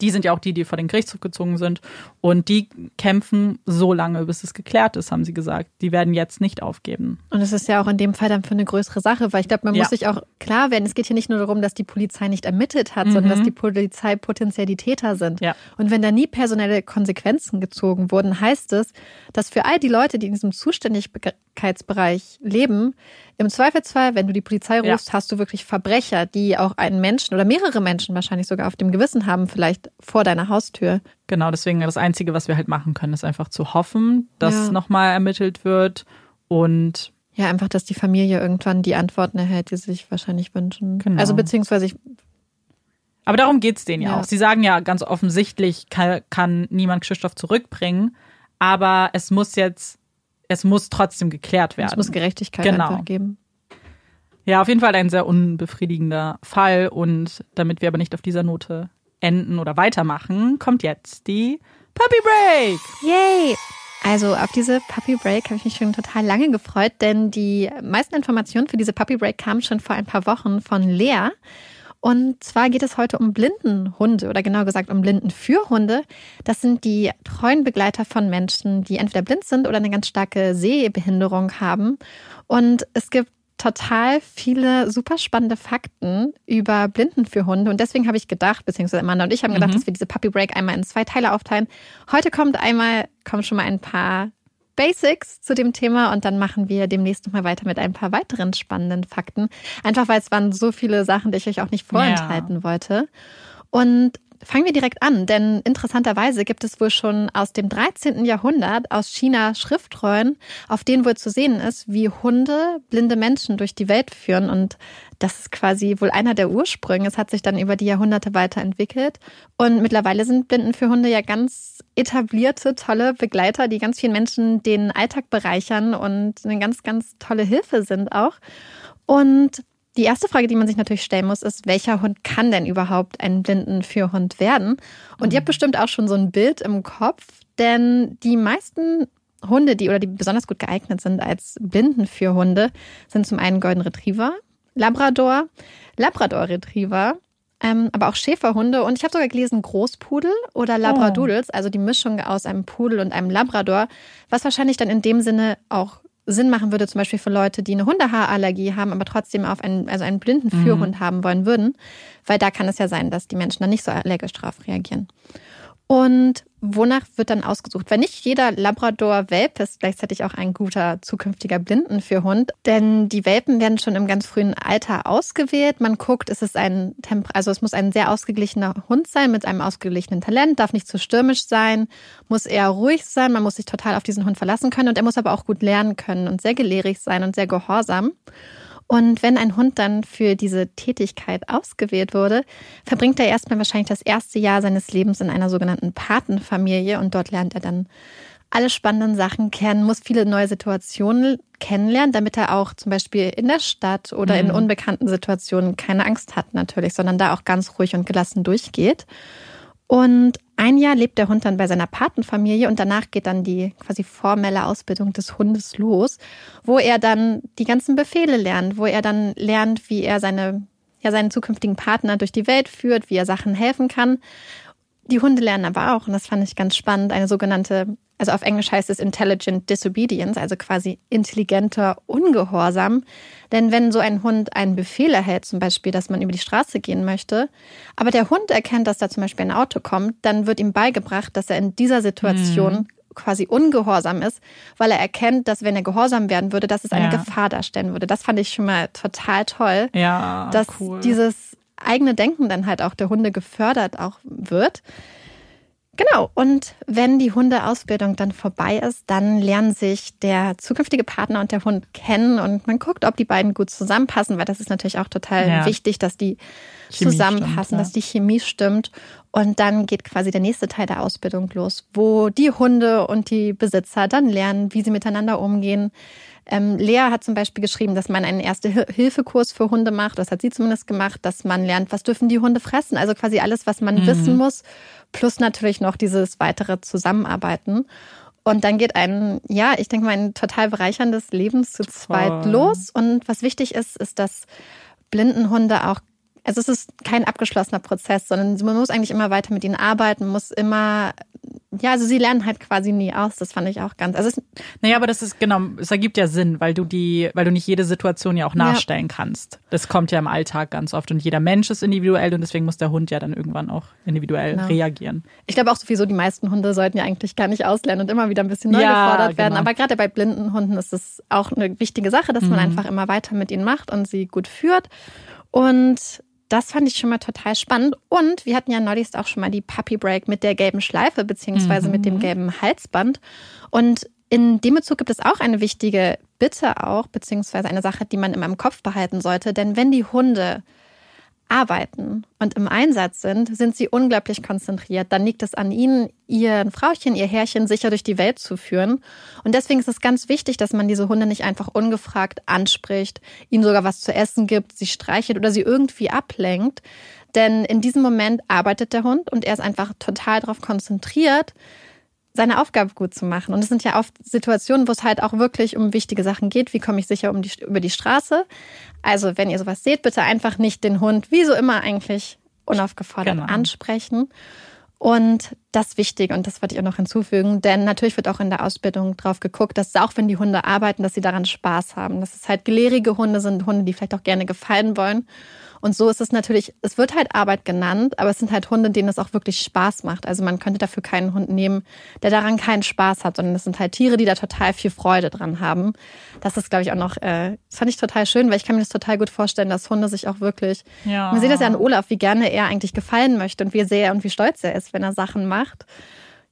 die sind ja auch die, die vor den Gerichtshof gezogen sind. Und die kämpfen so lange, bis es geklärt ist, haben sie gesagt. Die werden jetzt nicht aufgeben. Und es ist ja auch in dem Fall dann für eine größere Sache, weil ich glaube, man ja. muss sich auch klar werden, es geht hier nicht nur darum, dass die Polizei nicht ermittelt hat, mhm. sondern dass die Polizei potenziell die Täter sind. Ja. Und wenn da nie personelle Konsequenzen gezogen wurden, heißt es, dass für all die Leute, die in diesem Zuständigkeitsbereich leben, im Zweifelsfall, wenn du die Polizei rufst, ja. hast du wirklich Verbrecher, die auch einen Menschen oder mehrere Menschen wahrscheinlich sogar auf dem Gewissen haben, vielleicht vor deiner Haustür. Genau, deswegen das Einzige, was wir halt machen können, ist einfach zu hoffen, dass ja. nochmal ermittelt wird und ja, einfach, dass die Familie irgendwann die Antworten erhält, die sie sich wahrscheinlich wünschen. Genau. Also beziehungsweise ich aber darum geht es denen ja. ja. auch. Sie sagen ja ganz offensichtlich, kann, kann niemand Krzysztof zurückbringen, aber es muss jetzt es muss trotzdem geklärt werden. Es muss Gerechtigkeit genau. einfach geben. Ja, auf jeden Fall ein sehr unbefriedigender Fall. Und damit wir aber nicht auf dieser Note enden oder weitermachen, kommt jetzt die Puppy Break. Yay! Also auf diese Puppy Break habe ich mich schon total lange gefreut, denn die meisten Informationen für diese Puppy Break kamen schon vor ein paar Wochen von Lea. Und zwar geht es heute um Blindenhunde oder genau gesagt um Blindenführhunde. Das sind die treuen Begleiter von Menschen, die entweder blind sind oder eine ganz starke Sehbehinderung haben. Und es gibt total viele super spannende Fakten über Blindenführhunde. Und deswegen habe ich gedacht, beziehungsweise Amanda und ich haben gedacht, mhm. dass wir diese Puppy Break einmal in zwei Teile aufteilen. Heute kommt einmal, kommen schon mal ein paar Basics zu dem Thema und dann machen wir demnächst noch mal weiter mit ein paar weiteren spannenden Fakten. Einfach weil es waren so viele Sachen, die ich euch auch nicht vorenthalten ja. wollte. Und fangen wir direkt an, denn interessanterweise gibt es wohl schon aus dem 13. Jahrhundert aus China Schriftrollen, auf denen wohl zu sehen ist, wie Hunde blinde Menschen durch die Welt führen. Und das ist quasi wohl einer der Ursprünge. Es hat sich dann über die Jahrhunderte weiterentwickelt. Und mittlerweile sind Blinden für Hunde ja ganz etablierte, tolle Begleiter, die ganz vielen Menschen den Alltag bereichern und eine ganz, ganz tolle Hilfe sind auch. Und die erste Frage, die man sich natürlich stellen muss, ist, welcher Hund kann denn überhaupt ein Blindenführhund werden? Und mhm. ihr habt bestimmt auch schon so ein Bild im Kopf, denn die meisten Hunde, die oder die besonders gut geeignet sind als Blindenführhunde, sind zum einen Golden Retriever, Labrador, Labrador Retriever, ähm, aber auch Schäferhunde und ich habe sogar gelesen Großpudel oder Labradoodles, oh. also die Mischung aus einem Pudel und einem Labrador, was wahrscheinlich dann in dem Sinne auch Sinn machen würde, zum Beispiel für Leute, die eine Hundehaarallergie haben, aber trotzdem auf einen, also einen blinden mhm. Führhund mhm. haben wollen würden, weil da kann es ja sein, dass die Menschen dann nicht so allergisch drauf reagieren. Und wonach wird dann ausgesucht? Weil nicht jeder Labrador-Welp ist gleichzeitig auch ein guter zukünftiger Blinden für Hund, denn die Welpen werden schon im ganz frühen Alter ausgewählt. Man guckt, ist es ein Temper also es muss ein sehr ausgeglichener Hund sein mit einem ausgeglichenen Talent, darf nicht zu stürmisch sein, muss eher ruhig sein, man muss sich total auf diesen Hund verlassen können und er muss aber auch gut lernen können und sehr gelehrig sein und sehr gehorsam. Und wenn ein Hund dann für diese Tätigkeit ausgewählt wurde, verbringt er erstmal wahrscheinlich das erste Jahr seines Lebens in einer sogenannten Patenfamilie und dort lernt er dann alle spannenden Sachen kennen, muss viele neue Situationen kennenlernen, damit er auch zum Beispiel in der Stadt oder mhm. in unbekannten Situationen keine Angst hat natürlich, sondern da auch ganz ruhig und gelassen durchgeht. Und ein Jahr lebt der Hund dann bei seiner Patenfamilie und danach geht dann die quasi formelle Ausbildung des Hundes los, wo er dann die ganzen Befehle lernt, wo er dann lernt, wie er seine, ja, seinen zukünftigen Partner durch die Welt führt, wie er Sachen helfen kann. Die Hunde lernen aber auch, und das fand ich ganz spannend, eine sogenannte also auf Englisch heißt es Intelligent Disobedience, also quasi intelligenter Ungehorsam. Denn wenn so ein Hund einen Befehl erhält, zum Beispiel, dass man über die Straße gehen möchte, aber der Hund erkennt, dass da zum Beispiel ein Auto kommt, dann wird ihm beigebracht, dass er in dieser Situation mhm. quasi ungehorsam ist, weil er erkennt, dass wenn er gehorsam werden würde, dass es eine ja. Gefahr darstellen würde. Das fand ich schon mal total toll, ja, dass cool. dieses eigene Denken dann halt auch der Hunde gefördert auch wird. Genau, und wenn die Hundeausbildung dann vorbei ist, dann lernen sich der zukünftige Partner und der Hund kennen und man guckt, ob die beiden gut zusammenpassen, weil das ist natürlich auch total ja. wichtig, dass die Chemie zusammenpassen, stimmt, ja. dass die Chemie stimmt. Und dann geht quasi der nächste Teil der Ausbildung los, wo die Hunde und die Besitzer dann lernen, wie sie miteinander umgehen, ähm, Lea hat zum Beispiel geschrieben, dass man einen Erste-Hilfe-Kurs für Hunde macht. Das hat sie zumindest gemacht, dass man lernt, was dürfen die Hunde fressen. Also quasi alles, was man mhm. wissen muss. Plus natürlich noch dieses weitere Zusammenarbeiten. Und dann geht ein, ja, ich denke mal, ein total bereicherndes Leben zu zweit oh. los. Und was wichtig ist, ist, dass Blindenhunde auch also es ist kein abgeschlossener Prozess, sondern man muss eigentlich immer weiter mit ihnen arbeiten, muss immer ja, also sie lernen halt quasi nie aus. Das fand ich auch ganz. Also es, naja, aber das ist genau, es ergibt ja Sinn, weil du die, weil du nicht jede Situation ja auch nachstellen ja. kannst. Das kommt ja im Alltag ganz oft und jeder Mensch ist individuell und deswegen muss der Hund ja dann irgendwann auch individuell genau. reagieren. Ich glaube auch sowieso, die meisten Hunde sollten ja eigentlich gar nicht auslernen und immer wieder ein bisschen neu ja, gefordert werden. Genau. Aber gerade bei blinden Hunden ist es auch eine wichtige Sache, dass mhm. man einfach immer weiter mit ihnen macht und sie gut führt. Und das fand ich schon mal total spannend. Und wir hatten ja neulich auch schon mal die Puppy Break mit der gelben Schleife beziehungsweise mhm. mit dem mhm. gelben Halsband. Und in dem Bezug gibt es auch eine wichtige Bitte auch, beziehungsweise eine Sache, die man immer im Kopf behalten sollte. Denn wenn die Hunde arbeiten und im Einsatz sind, sind sie unglaublich konzentriert. Dann liegt es an ihnen, ihr Frauchen, ihr Herrchen sicher durch die Welt zu führen. Und deswegen ist es ganz wichtig, dass man diese Hunde nicht einfach ungefragt anspricht, ihnen sogar was zu essen gibt, sie streichelt oder sie irgendwie ablenkt. Denn in diesem Moment arbeitet der Hund und er ist einfach total darauf konzentriert, seine Aufgabe gut zu machen. Und es sind ja oft Situationen, wo es halt auch wirklich um wichtige Sachen geht. Wie komme ich sicher um die, über die Straße? Also, wenn ihr sowas seht, bitte einfach nicht den Hund, wie so immer eigentlich, unaufgefordert genau. ansprechen. Und das ist wichtig und das wollte ich auch noch hinzufügen, denn natürlich wird auch in der Ausbildung drauf geguckt, dass auch wenn die Hunde arbeiten, dass sie daran Spaß haben. Dass es halt gelehrige Hunde sind, Hunde, die vielleicht auch gerne gefallen wollen. Und so ist es natürlich, es wird halt Arbeit genannt, aber es sind halt Hunde, denen es auch wirklich Spaß macht. Also man könnte dafür keinen Hund nehmen, der daran keinen Spaß hat, sondern es sind halt Tiere, die da total viel Freude dran haben. Das ist, glaube ich, auch noch, äh, das fand ich total schön, weil ich kann mir das total gut vorstellen, dass Hunde sich auch wirklich, ja. man sieht das ja an Olaf, wie gerne er eigentlich gefallen möchte und wie sehr und wie stolz er ist, wenn er Sachen macht.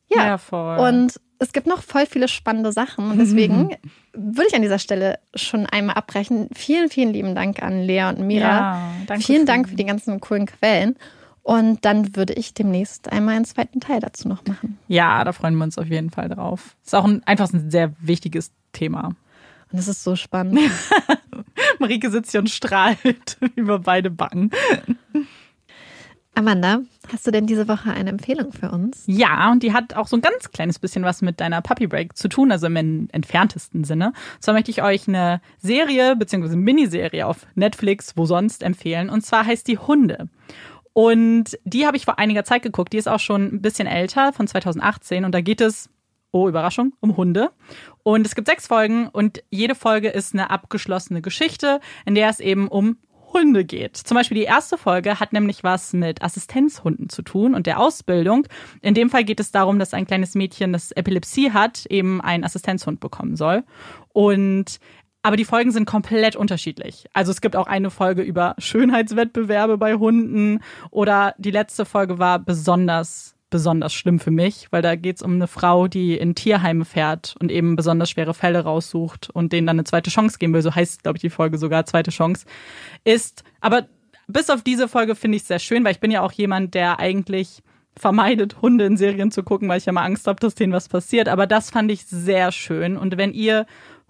Ja, ja voll. Und es gibt noch voll viele spannende Sachen und deswegen würde ich an dieser Stelle schon einmal abbrechen. Vielen, vielen lieben Dank an Lea und Mira. Ja, vielen Dank für die ganzen coolen Quellen. Und dann würde ich demnächst einmal einen zweiten Teil dazu noch machen. Ja, da freuen wir uns auf jeden Fall drauf. Ist auch ein, einfach ein sehr wichtiges Thema. Und es ist so spannend. Marike sitzt hier und strahlt über beide Backen. Amanda, hast du denn diese Woche eine Empfehlung für uns? Ja, und die hat auch so ein ganz kleines bisschen was mit deiner Puppy Break zu tun, also im entferntesten Sinne. Und zwar möchte ich euch eine Serie bzw. Miniserie auf Netflix, wo sonst, empfehlen. Und zwar heißt die Hunde. Und die habe ich vor einiger Zeit geguckt. Die ist auch schon ein bisschen älter, von 2018. Und da geht es, oh Überraschung, um Hunde. Und es gibt sechs Folgen und jede Folge ist eine abgeschlossene Geschichte, in der es eben um Hunde geht. Zum Beispiel die erste Folge hat nämlich was mit Assistenzhunden zu tun und der Ausbildung. In dem Fall geht es darum, dass ein kleines Mädchen, das Epilepsie hat, eben einen Assistenzhund bekommen soll. Und aber die Folgen sind komplett unterschiedlich. Also es gibt auch eine Folge über Schönheitswettbewerbe bei Hunden oder die letzte Folge war besonders besonders schlimm für mich, weil da geht es um eine Frau, die in Tierheime fährt und eben besonders schwere Fälle raussucht und denen dann eine zweite Chance geben will. So heißt, glaube ich, die Folge sogar zweite Chance. Ist, aber bis auf diese Folge finde ich es sehr schön, weil ich bin ja auch jemand, der eigentlich vermeidet, Hunde in Serien zu gucken, weil ich ja mal Angst habe, dass denen was passiert. Aber das fand ich sehr schön. Und wenn ihr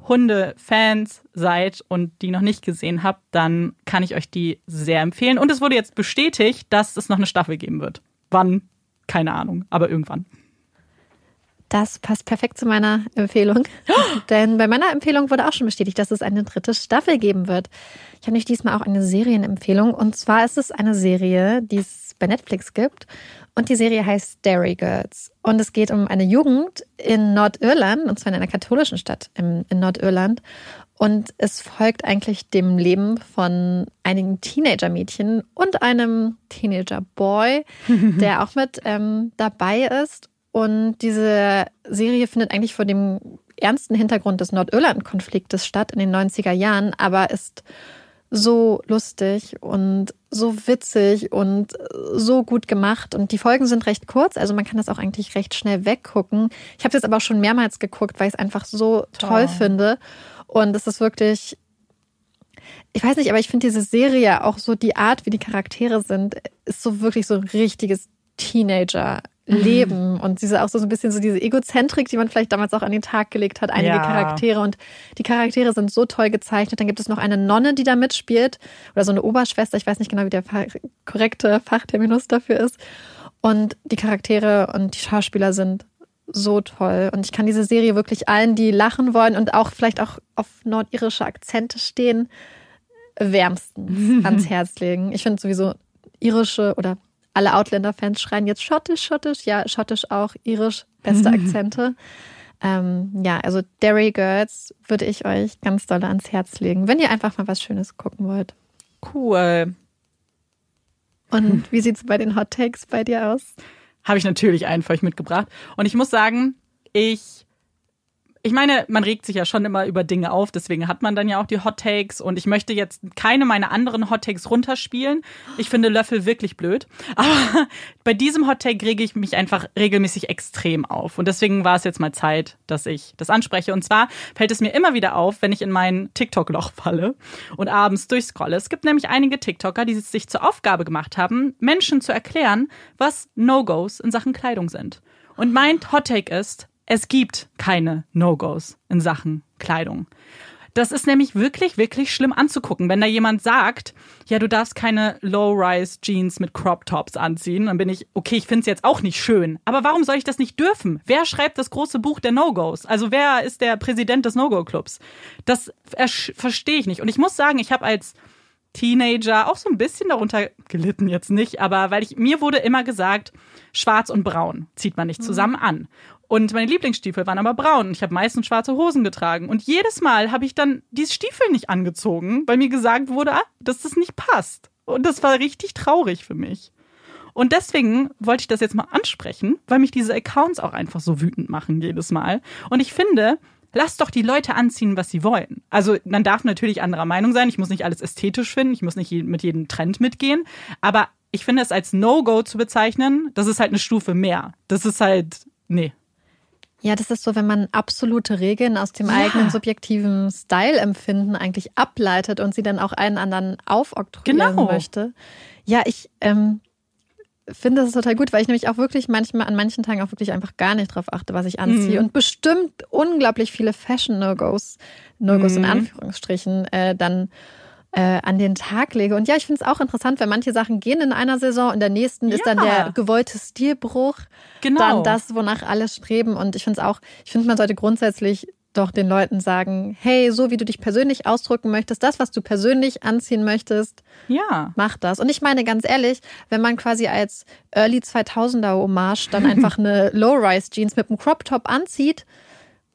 Hunde-Fans seid und die noch nicht gesehen habt, dann kann ich euch die sehr empfehlen. Und es wurde jetzt bestätigt, dass es noch eine Staffel geben wird. Wann keine Ahnung, aber irgendwann. Das passt perfekt zu meiner Empfehlung. Denn bei meiner Empfehlung wurde auch schon bestätigt, dass es eine dritte Staffel geben wird. Ich habe nämlich diesmal auch eine Serienempfehlung. Und zwar ist es eine Serie, die es bei Netflix gibt. Und die Serie heißt Dairy Girls. Und es geht um eine Jugend in Nordirland, und zwar in einer katholischen Stadt in Nordirland. Und es folgt eigentlich dem Leben von einigen Teenager-Mädchen und einem Teenager-Boy, der auch mit ähm, dabei ist. Und diese Serie findet eigentlich vor dem ernsten Hintergrund des Nordirland-Konfliktes statt in den 90er Jahren, aber ist so lustig und so witzig und so gut gemacht. Und die Folgen sind recht kurz, also man kann das auch eigentlich recht schnell weggucken. Ich habe es jetzt aber auch schon mehrmals geguckt, weil ich es einfach so toll, toll finde. Und es ist wirklich, ich weiß nicht, aber ich finde diese Serie auch so die Art, wie die Charaktere sind, ist so wirklich so ein richtiges Teenager. Leben mhm. und diese auch so ein bisschen so diese Egozentrik, die man vielleicht damals auch an den Tag gelegt hat, einige ja. Charaktere und die Charaktere sind so toll gezeichnet. Dann gibt es noch eine Nonne, die da mitspielt oder so eine Oberschwester, ich weiß nicht genau, wie der korrekte Fachterminus dafür ist. Und die Charaktere und die Schauspieler sind so toll. Und ich kann diese Serie wirklich allen, die lachen wollen und auch vielleicht auch auf nordirische Akzente stehen, wärmstens ans Herz legen. Ich finde sowieso irische oder alle Outlander-Fans schreien jetzt schottisch, schottisch, ja, schottisch auch, irisch, beste Akzente. ähm, ja, also Derry Girls würde ich euch ganz doll ans Herz legen, wenn ihr einfach mal was Schönes gucken wollt. Cool. Und wie sieht es bei den Hot Takes bei dir aus? Habe ich natürlich einen für euch mitgebracht. Und ich muss sagen, ich ich meine, man regt sich ja schon immer über Dinge auf, deswegen hat man dann ja auch die Hot Takes und ich möchte jetzt keine meiner anderen Hot Takes runterspielen. Ich finde Löffel wirklich blöd, aber bei diesem Hot Take rege ich mich einfach regelmäßig extrem auf und deswegen war es jetzt mal Zeit, dass ich das anspreche und zwar fällt es mir immer wieder auf, wenn ich in mein TikTok Loch falle und abends durchscrolle. Es gibt nämlich einige TikToker, die sich zur Aufgabe gemacht haben, Menschen zu erklären, was No-Gos in Sachen Kleidung sind. Und mein Hot Take ist, es gibt keine No-Gos in Sachen Kleidung. Das ist nämlich wirklich, wirklich schlimm anzugucken. Wenn da jemand sagt, ja, du darfst keine Low-Rise-Jeans mit Crop-Tops anziehen, dann bin ich, okay, ich finde es jetzt auch nicht schön. Aber warum soll ich das nicht dürfen? Wer schreibt das große Buch der No-Gos? Also wer ist der Präsident des No-Go-Clubs? Das verstehe ich nicht. Und ich muss sagen, ich habe als Teenager auch so ein bisschen darunter gelitten, jetzt nicht, aber weil ich, mir wurde immer gesagt, schwarz und braun zieht man nicht mhm. zusammen an. Und meine Lieblingsstiefel waren aber braun. Ich habe meistens schwarze Hosen getragen. Und jedes Mal habe ich dann diese Stiefel nicht angezogen, weil mir gesagt wurde, ah, dass das nicht passt. Und das war richtig traurig für mich. Und deswegen wollte ich das jetzt mal ansprechen, weil mich diese Accounts auch einfach so wütend machen jedes Mal. Und ich finde, lasst doch die Leute anziehen, was sie wollen. Also man darf natürlich anderer Meinung sein. Ich muss nicht alles ästhetisch finden. Ich muss nicht mit jedem Trend mitgehen. Aber ich finde es als No-Go zu bezeichnen, das ist halt eine Stufe mehr. Das ist halt, nee. Ja, das ist so, wenn man absolute Regeln aus dem ja. eigenen subjektiven Style-Empfinden eigentlich ableitet und sie dann auch einen anderen aufoktroyieren genau. möchte. Ja, ich ähm, finde das total gut, weil ich nämlich auch wirklich manchmal an manchen Tagen auch wirklich einfach gar nicht drauf achte, was ich anziehe. Mhm. Und bestimmt unglaublich viele Fashion-No-Gos, No-Gos mhm. in Anführungsstrichen, äh, dann äh, an den Tag lege. Und ja, ich finde es auch interessant, wenn manche Sachen gehen in einer Saison, in der nächsten ja. ist dann der gewollte Stilbruch. Genau. Dann das, wonach alle streben. Und ich finde es auch, ich finde, man sollte grundsätzlich doch den Leuten sagen, hey, so wie du dich persönlich ausdrücken möchtest, das, was du persönlich anziehen möchtest, ja. mach das. Und ich meine ganz ehrlich, wenn man quasi als Early 2000er Hommage dann einfach eine Low-Rise-Jeans mit einem Crop-Top anzieht,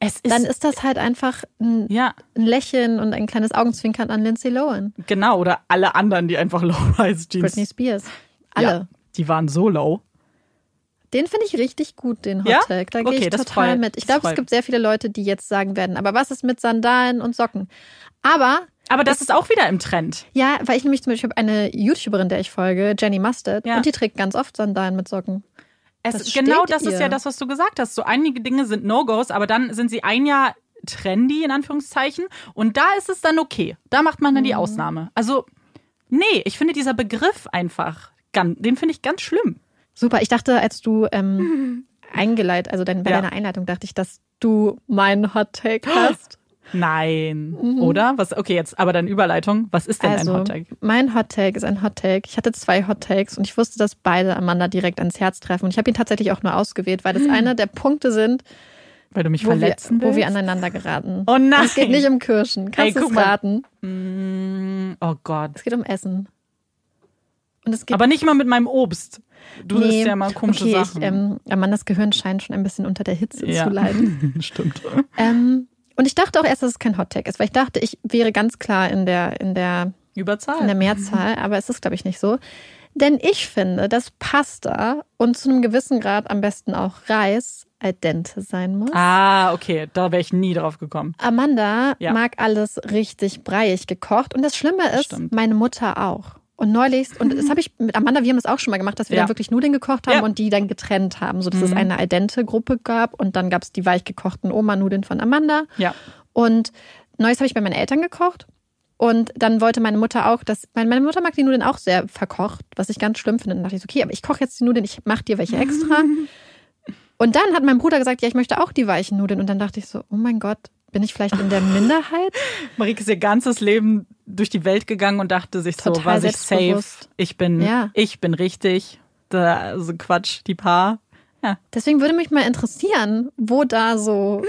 ist dann ist das halt einfach ein, ja. ein, Lächeln und ein kleines Augenzwinkern an Lindsay Lohan. Genau, oder alle anderen, die einfach Low-Rise-Jeans. Britney Spears. Alle. Ja, die waren so low. Den finde ich richtig gut, den Hot Tag. Da okay, gehe ich total freut, mit. Ich glaube, es gibt sehr viele Leute, die jetzt sagen werden, aber was ist mit Sandalen und Socken? Aber aber das, das ist auch wieder im Trend. Ja, weil ich nämlich zum Beispiel habe eine YouTuberin, der ich folge, Jenny Mustard, ja. und die trägt ganz oft Sandalen mit Socken. Es, das genau das ihr. ist ja das, was du gesagt hast. So einige Dinge sind No-Gos, aber dann sind sie ein Jahr trendy, in Anführungszeichen, und da ist es dann okay. Da macht man dann die mhm. Ausnahme. Also, nee, ich finde dieser Begriff einfach, den finde ich ganz schlimm. Super. Ich dachte, als du ähm, eingeleitet, also dein, bei ja. deiner Einleitung dachte ich, dass du meinen Hot Take hast. Nein, mhm. oder? Was? Okay, jetzt aber dann Überleitung. Was ist denn also, ein Hot Take? Mein Hot Take ist ein Hot Take. Ich hatte zwei Hot Takes und ich wusste, dass beide Amanda direkt ans Herz treffen. Und ich habe ihn tatsächlich auch nur ausgewählt, weil das mhm. einer der Punkte sind, weil du mich verletzen wir, willst? Wo wir aneinander geraten. Oh nein. Es geht nicht um Kirschen. Kannst du es raten? Mm, oh Gott. Es geht um Essen. Und es geht Aber nicht mal mit meinem Obst. Du nee, isst ja mal komische okay, Sachen. Ich, ähm, Amandas Gehirn scheint schon ein bisschen unter der Hitze ja. zu leiden. Stimmt. Ähm, und ich dachte auch erst, dass es kein Hottag ist, weil ich dachte, ich wäre ganz klar in der, in der Überzahl. In der Mehrzahl, aber es ist, glaube ich, nicht so. Denn ich finde, dass Pasta und zu einem gewissen Grad am besten auch Reis al dente sein muss. Ah, okay, da wäre ich nie drauf gekommen. Amanda ja. mag alles richtig breiig gekocht und das Schlimme ist, Stimmt. meine Mutter auch. Und neulich, und das habe ich mit Amanda, wir haben das auch schon mal gemacht, dass wir ja. dann wirklich Nudeln gekocht haben ja. und die dann getrennt haben, sodass mhm. es eine Idente-Gruppe gab und dann gab es die weich gekochten Oma-Nudeln von Amanda. Ja. Und neues habe ich bei meinen Eltern gekocht. Und dann wollte meine Mutter auch, dass meine Mutter mag die Nudeln auch sehr verkocht, was ich ganz schlimm finde. Und dann dachte ich, so, okay, aber ich koche jetzt die Nudeln, ich mache dir welche extra. und dann hat mein Bruder gesagt, ja, ich möchte auch die weichen Nudeln. Und dann dachte ich so, oh mein Gott, bin ich vielleicht in der Minderheit? Marike ist ihr ganzes Leben durch die Welt gegangen und dachte sich Total so, war sich safe. Ich bin, ja. ich bin richtig. Da, also Quatsch, die Paar. Ja. Deswegen würde mich mal interessieren, wo da so,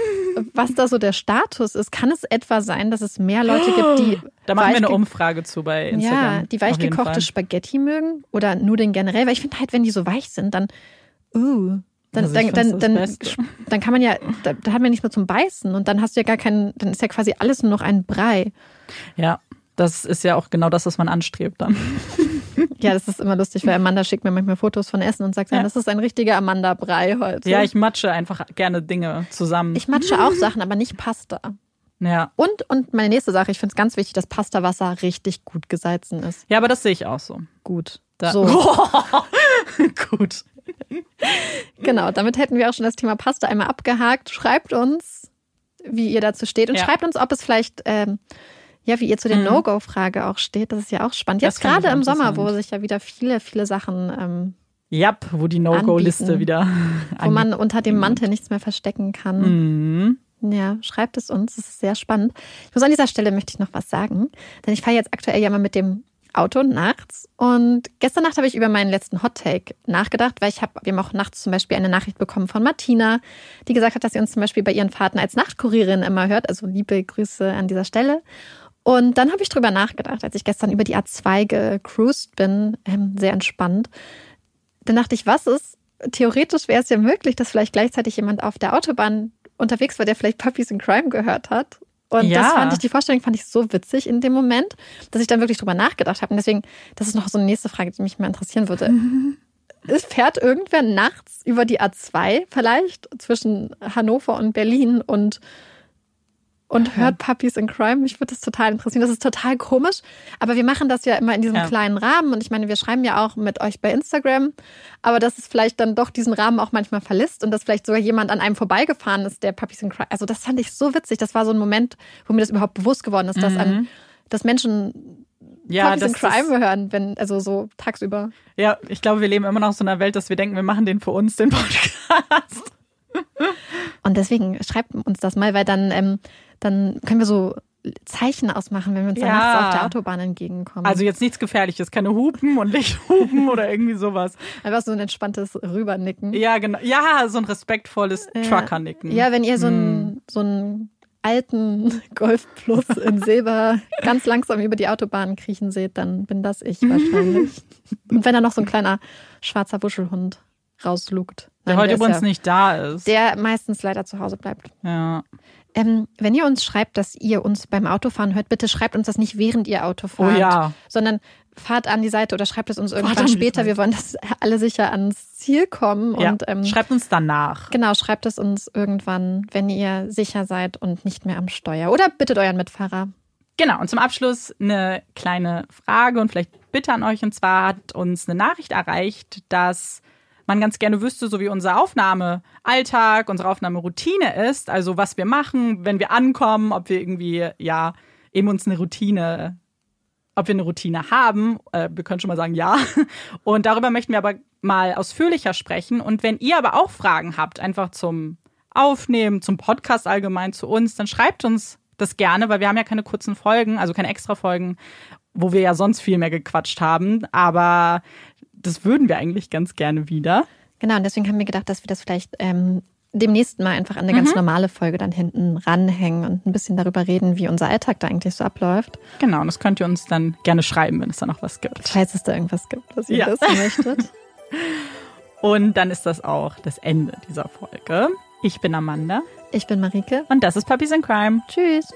was da so der Status ist. Kann es etwa sein, dass es mehr Leute gibt, die. Da machen wir eine Umfrage zu bei Instagram. Ja, die weich gekochte Spaghetti mögen oder Nudeln generell. Weil ich finde halt, wenn die so weich sind, dann, uh, dann, also dann, dann, dann, dann, kann man ja, da, da hat man nichts mehr zum Beißen und dann hast du ja gar keinen, dann ist ja quasi alles nur noch ein Brei. Ja, das ist ja auch genau das, was man anstrebt dann. Ja, das ist immer lustig, weil Amanda schickt mir manchmal Fotos von Essen und sagt, ja. das ist ein richtiger Amanda-Brei heute. Ja, ich matsche einfach gerne Dinge zusammen. Ich matsche auch Sachen, aber nicht Pasta. Ja. Und, und meine nächste Sache, ich finde es ganz wichtig, dass Pastawasser richtig gut gesalzen ist. Ja, aber das sehe ich auch so. Gut. Da. So. gut. genau, damit hätten wir auch schon das Thema Pasta einmal abgehakt. Schreibt uns, wie ihr dazu steht und ja. schreibt uns, ob es vielleicht, ähm, ja, wie ihr zu der mhm. No-Go-Frage auch steht. Das ist ja auch spannend. Jetzt gerade im Sommer, wo sich ja wieder viele, viele Sachen. Ähm, ja, wo die No-Go-Liste wieder. Wo man unter dem Mantel nichts mehr verstecken kann. Mhm. Ja, schreibt es uns. Das ist sehr spannend. Ich muss an dieser Stelle möchte ich noch was sagen, denn ich fahre jetzt aktuell ja mal mit dem Auto nachts. Und gestern Nacht habe ich über meinen letzten Hot Take nachgedacht, weil ich habe, haben auch nachts zum Beispiel eine Nachricht bekommen von Martina, die gesagt hat, dass sie uns zum Beispiel bei ihren Fahrten als Nachtkurierin immer hört. Also liebe Grüße an dieser Stelle. Und dann habe ich drüber nachgedacht, als ich gestern über die A2 gecruised bin, ähm, sehr entspannt. Dann dachte ich, was ist? Theoretisch wäre es ja möglich, dass vielleicht gleichzeitig jemand auf der Autobahn unterwegs war, der vielleicht Puppies in Crime gehört hat Und Ja. das fand ich, die Vorstellung fand ich so witzig in dem Moment, dass ich dann wirklich drüber nachgedacht habe. Und deswegen, das ist noch so eine nächste Frage, die mich mal interessieren würde. Es fährt irgendwer nachts über die A2 vielleicht zwischen Hannover und Berlin und, und hört Puppies in Crime. Mich würde das total interessieren. Das ist total komisch. Aber wir machen das ja immer in diesem Ja. kleinen Rahmen. Und ich meine, wir schreiben ja auch mit euch bei Instagram. Aber dass es vielleicht dann doch diesen Rahmen auch manchmal verlässt und dass vielleicht sogar jemand an einem vorbeigefahren ist, der Puppies in Crime. Also das fand ich so witzig. Das war so ein Moment, wo mir das überhaupt bewusst geworden ist, dass, an, dass Menschen Ja, Puppies das in Crime hören, wenn, also so tagsüber. ja, ich glaube, wir leben immer noch so in einer Welt, dass wir denken, wir machen den für uns, den Podcast. Und deswegen schreibt uns das mal, weil dann, ähm, dann können wir so Zeichen ausmachen, wenn wir uns dann Ja. nachts auf der Autobahn entgegenkommen. Also jetzt nichts Gefährliches, keine Hupen und Lichthupen oder irgendwie sowas. Einfach so ein entspanntes Rübernicken. Ja, genau. Ja, so ein respektvolles Trucker-Nicken. Ja, wenn ihr so Hm. einen, so einen alten Golf Plus in Silber ganz langsam über die Autobahn kriechen seht, dann bin das ich wahrscheinlich. Und wenn da noch so ein kleiner schwarzer Buschelhund rauslugt. Der Nein, heute ist übrigens ja, nicht da ist. Der meistens leider zu Hause bleibt. ja. Ähm, wenn ihr uns schreibt, dass ihr uns beim Autofahren hört, bitte schreibt uns das nicht während ihr Auto fahrt, Oh ja. sondern fahrt an die Seite oder schreibt es uns an irgendwann später. Wir wollen, dass alle sicher ans Ziel kommen ja. und ähm, Schreibt uns danach. genau, schreibt es uns irgendwann, wenn ihr sicher seid und nicht mehr am Steuer. Oder bittet euren Mitfahrer. Genau, und zum Abschluss eine kleine Frage und vielleicht Bitte an euch. Und zwar hat uns eine Nachricht erreicht, dass man ganz gerne wüsste, so wie unser Aufnahmealltag, unsere Aufnahmeroutine ist. Also was wir machen, wenn wir ankommen, ob wir irgendwie, ja, eben uns eine Routine, ob wir eine Routine haben. Äh, wir können schon mal sagen, ja. Und darüber möchten wir aber mal ausführlicher sprechen. Und wenn ihr aber auch Fragen habt, einfach zum Aufnehmen, zum Podcast allgemein zu uns, dann schreibt uns das gerne, weil wir haben ja keine kurzen Folgen, also keine extra Folgen, wo wir ja sonst viel mehr gequatscht haben. Aber das würden wir eigentlich ganz gerne wieder. Genau, und deswegen haben wir gedacht, dass wir das vielleicht ähm, demnächst mal einfach an eine ganz normale Folge dann hinten ranhängen und ein bisschen darüber reden, wie unser Alltag da eigentlich so abläuft. Genau, und das könnt ihr uns dann gerne schreiben, wenn es da noch was gibt. Falls es da irgendwas gibt, was ihr Ja. wissen möchtet. Und dann ist das auch das Ende dieser Folge. Ich bin Amanda Ich bin Marike. und das ist Puppies in Crime. Tschüss.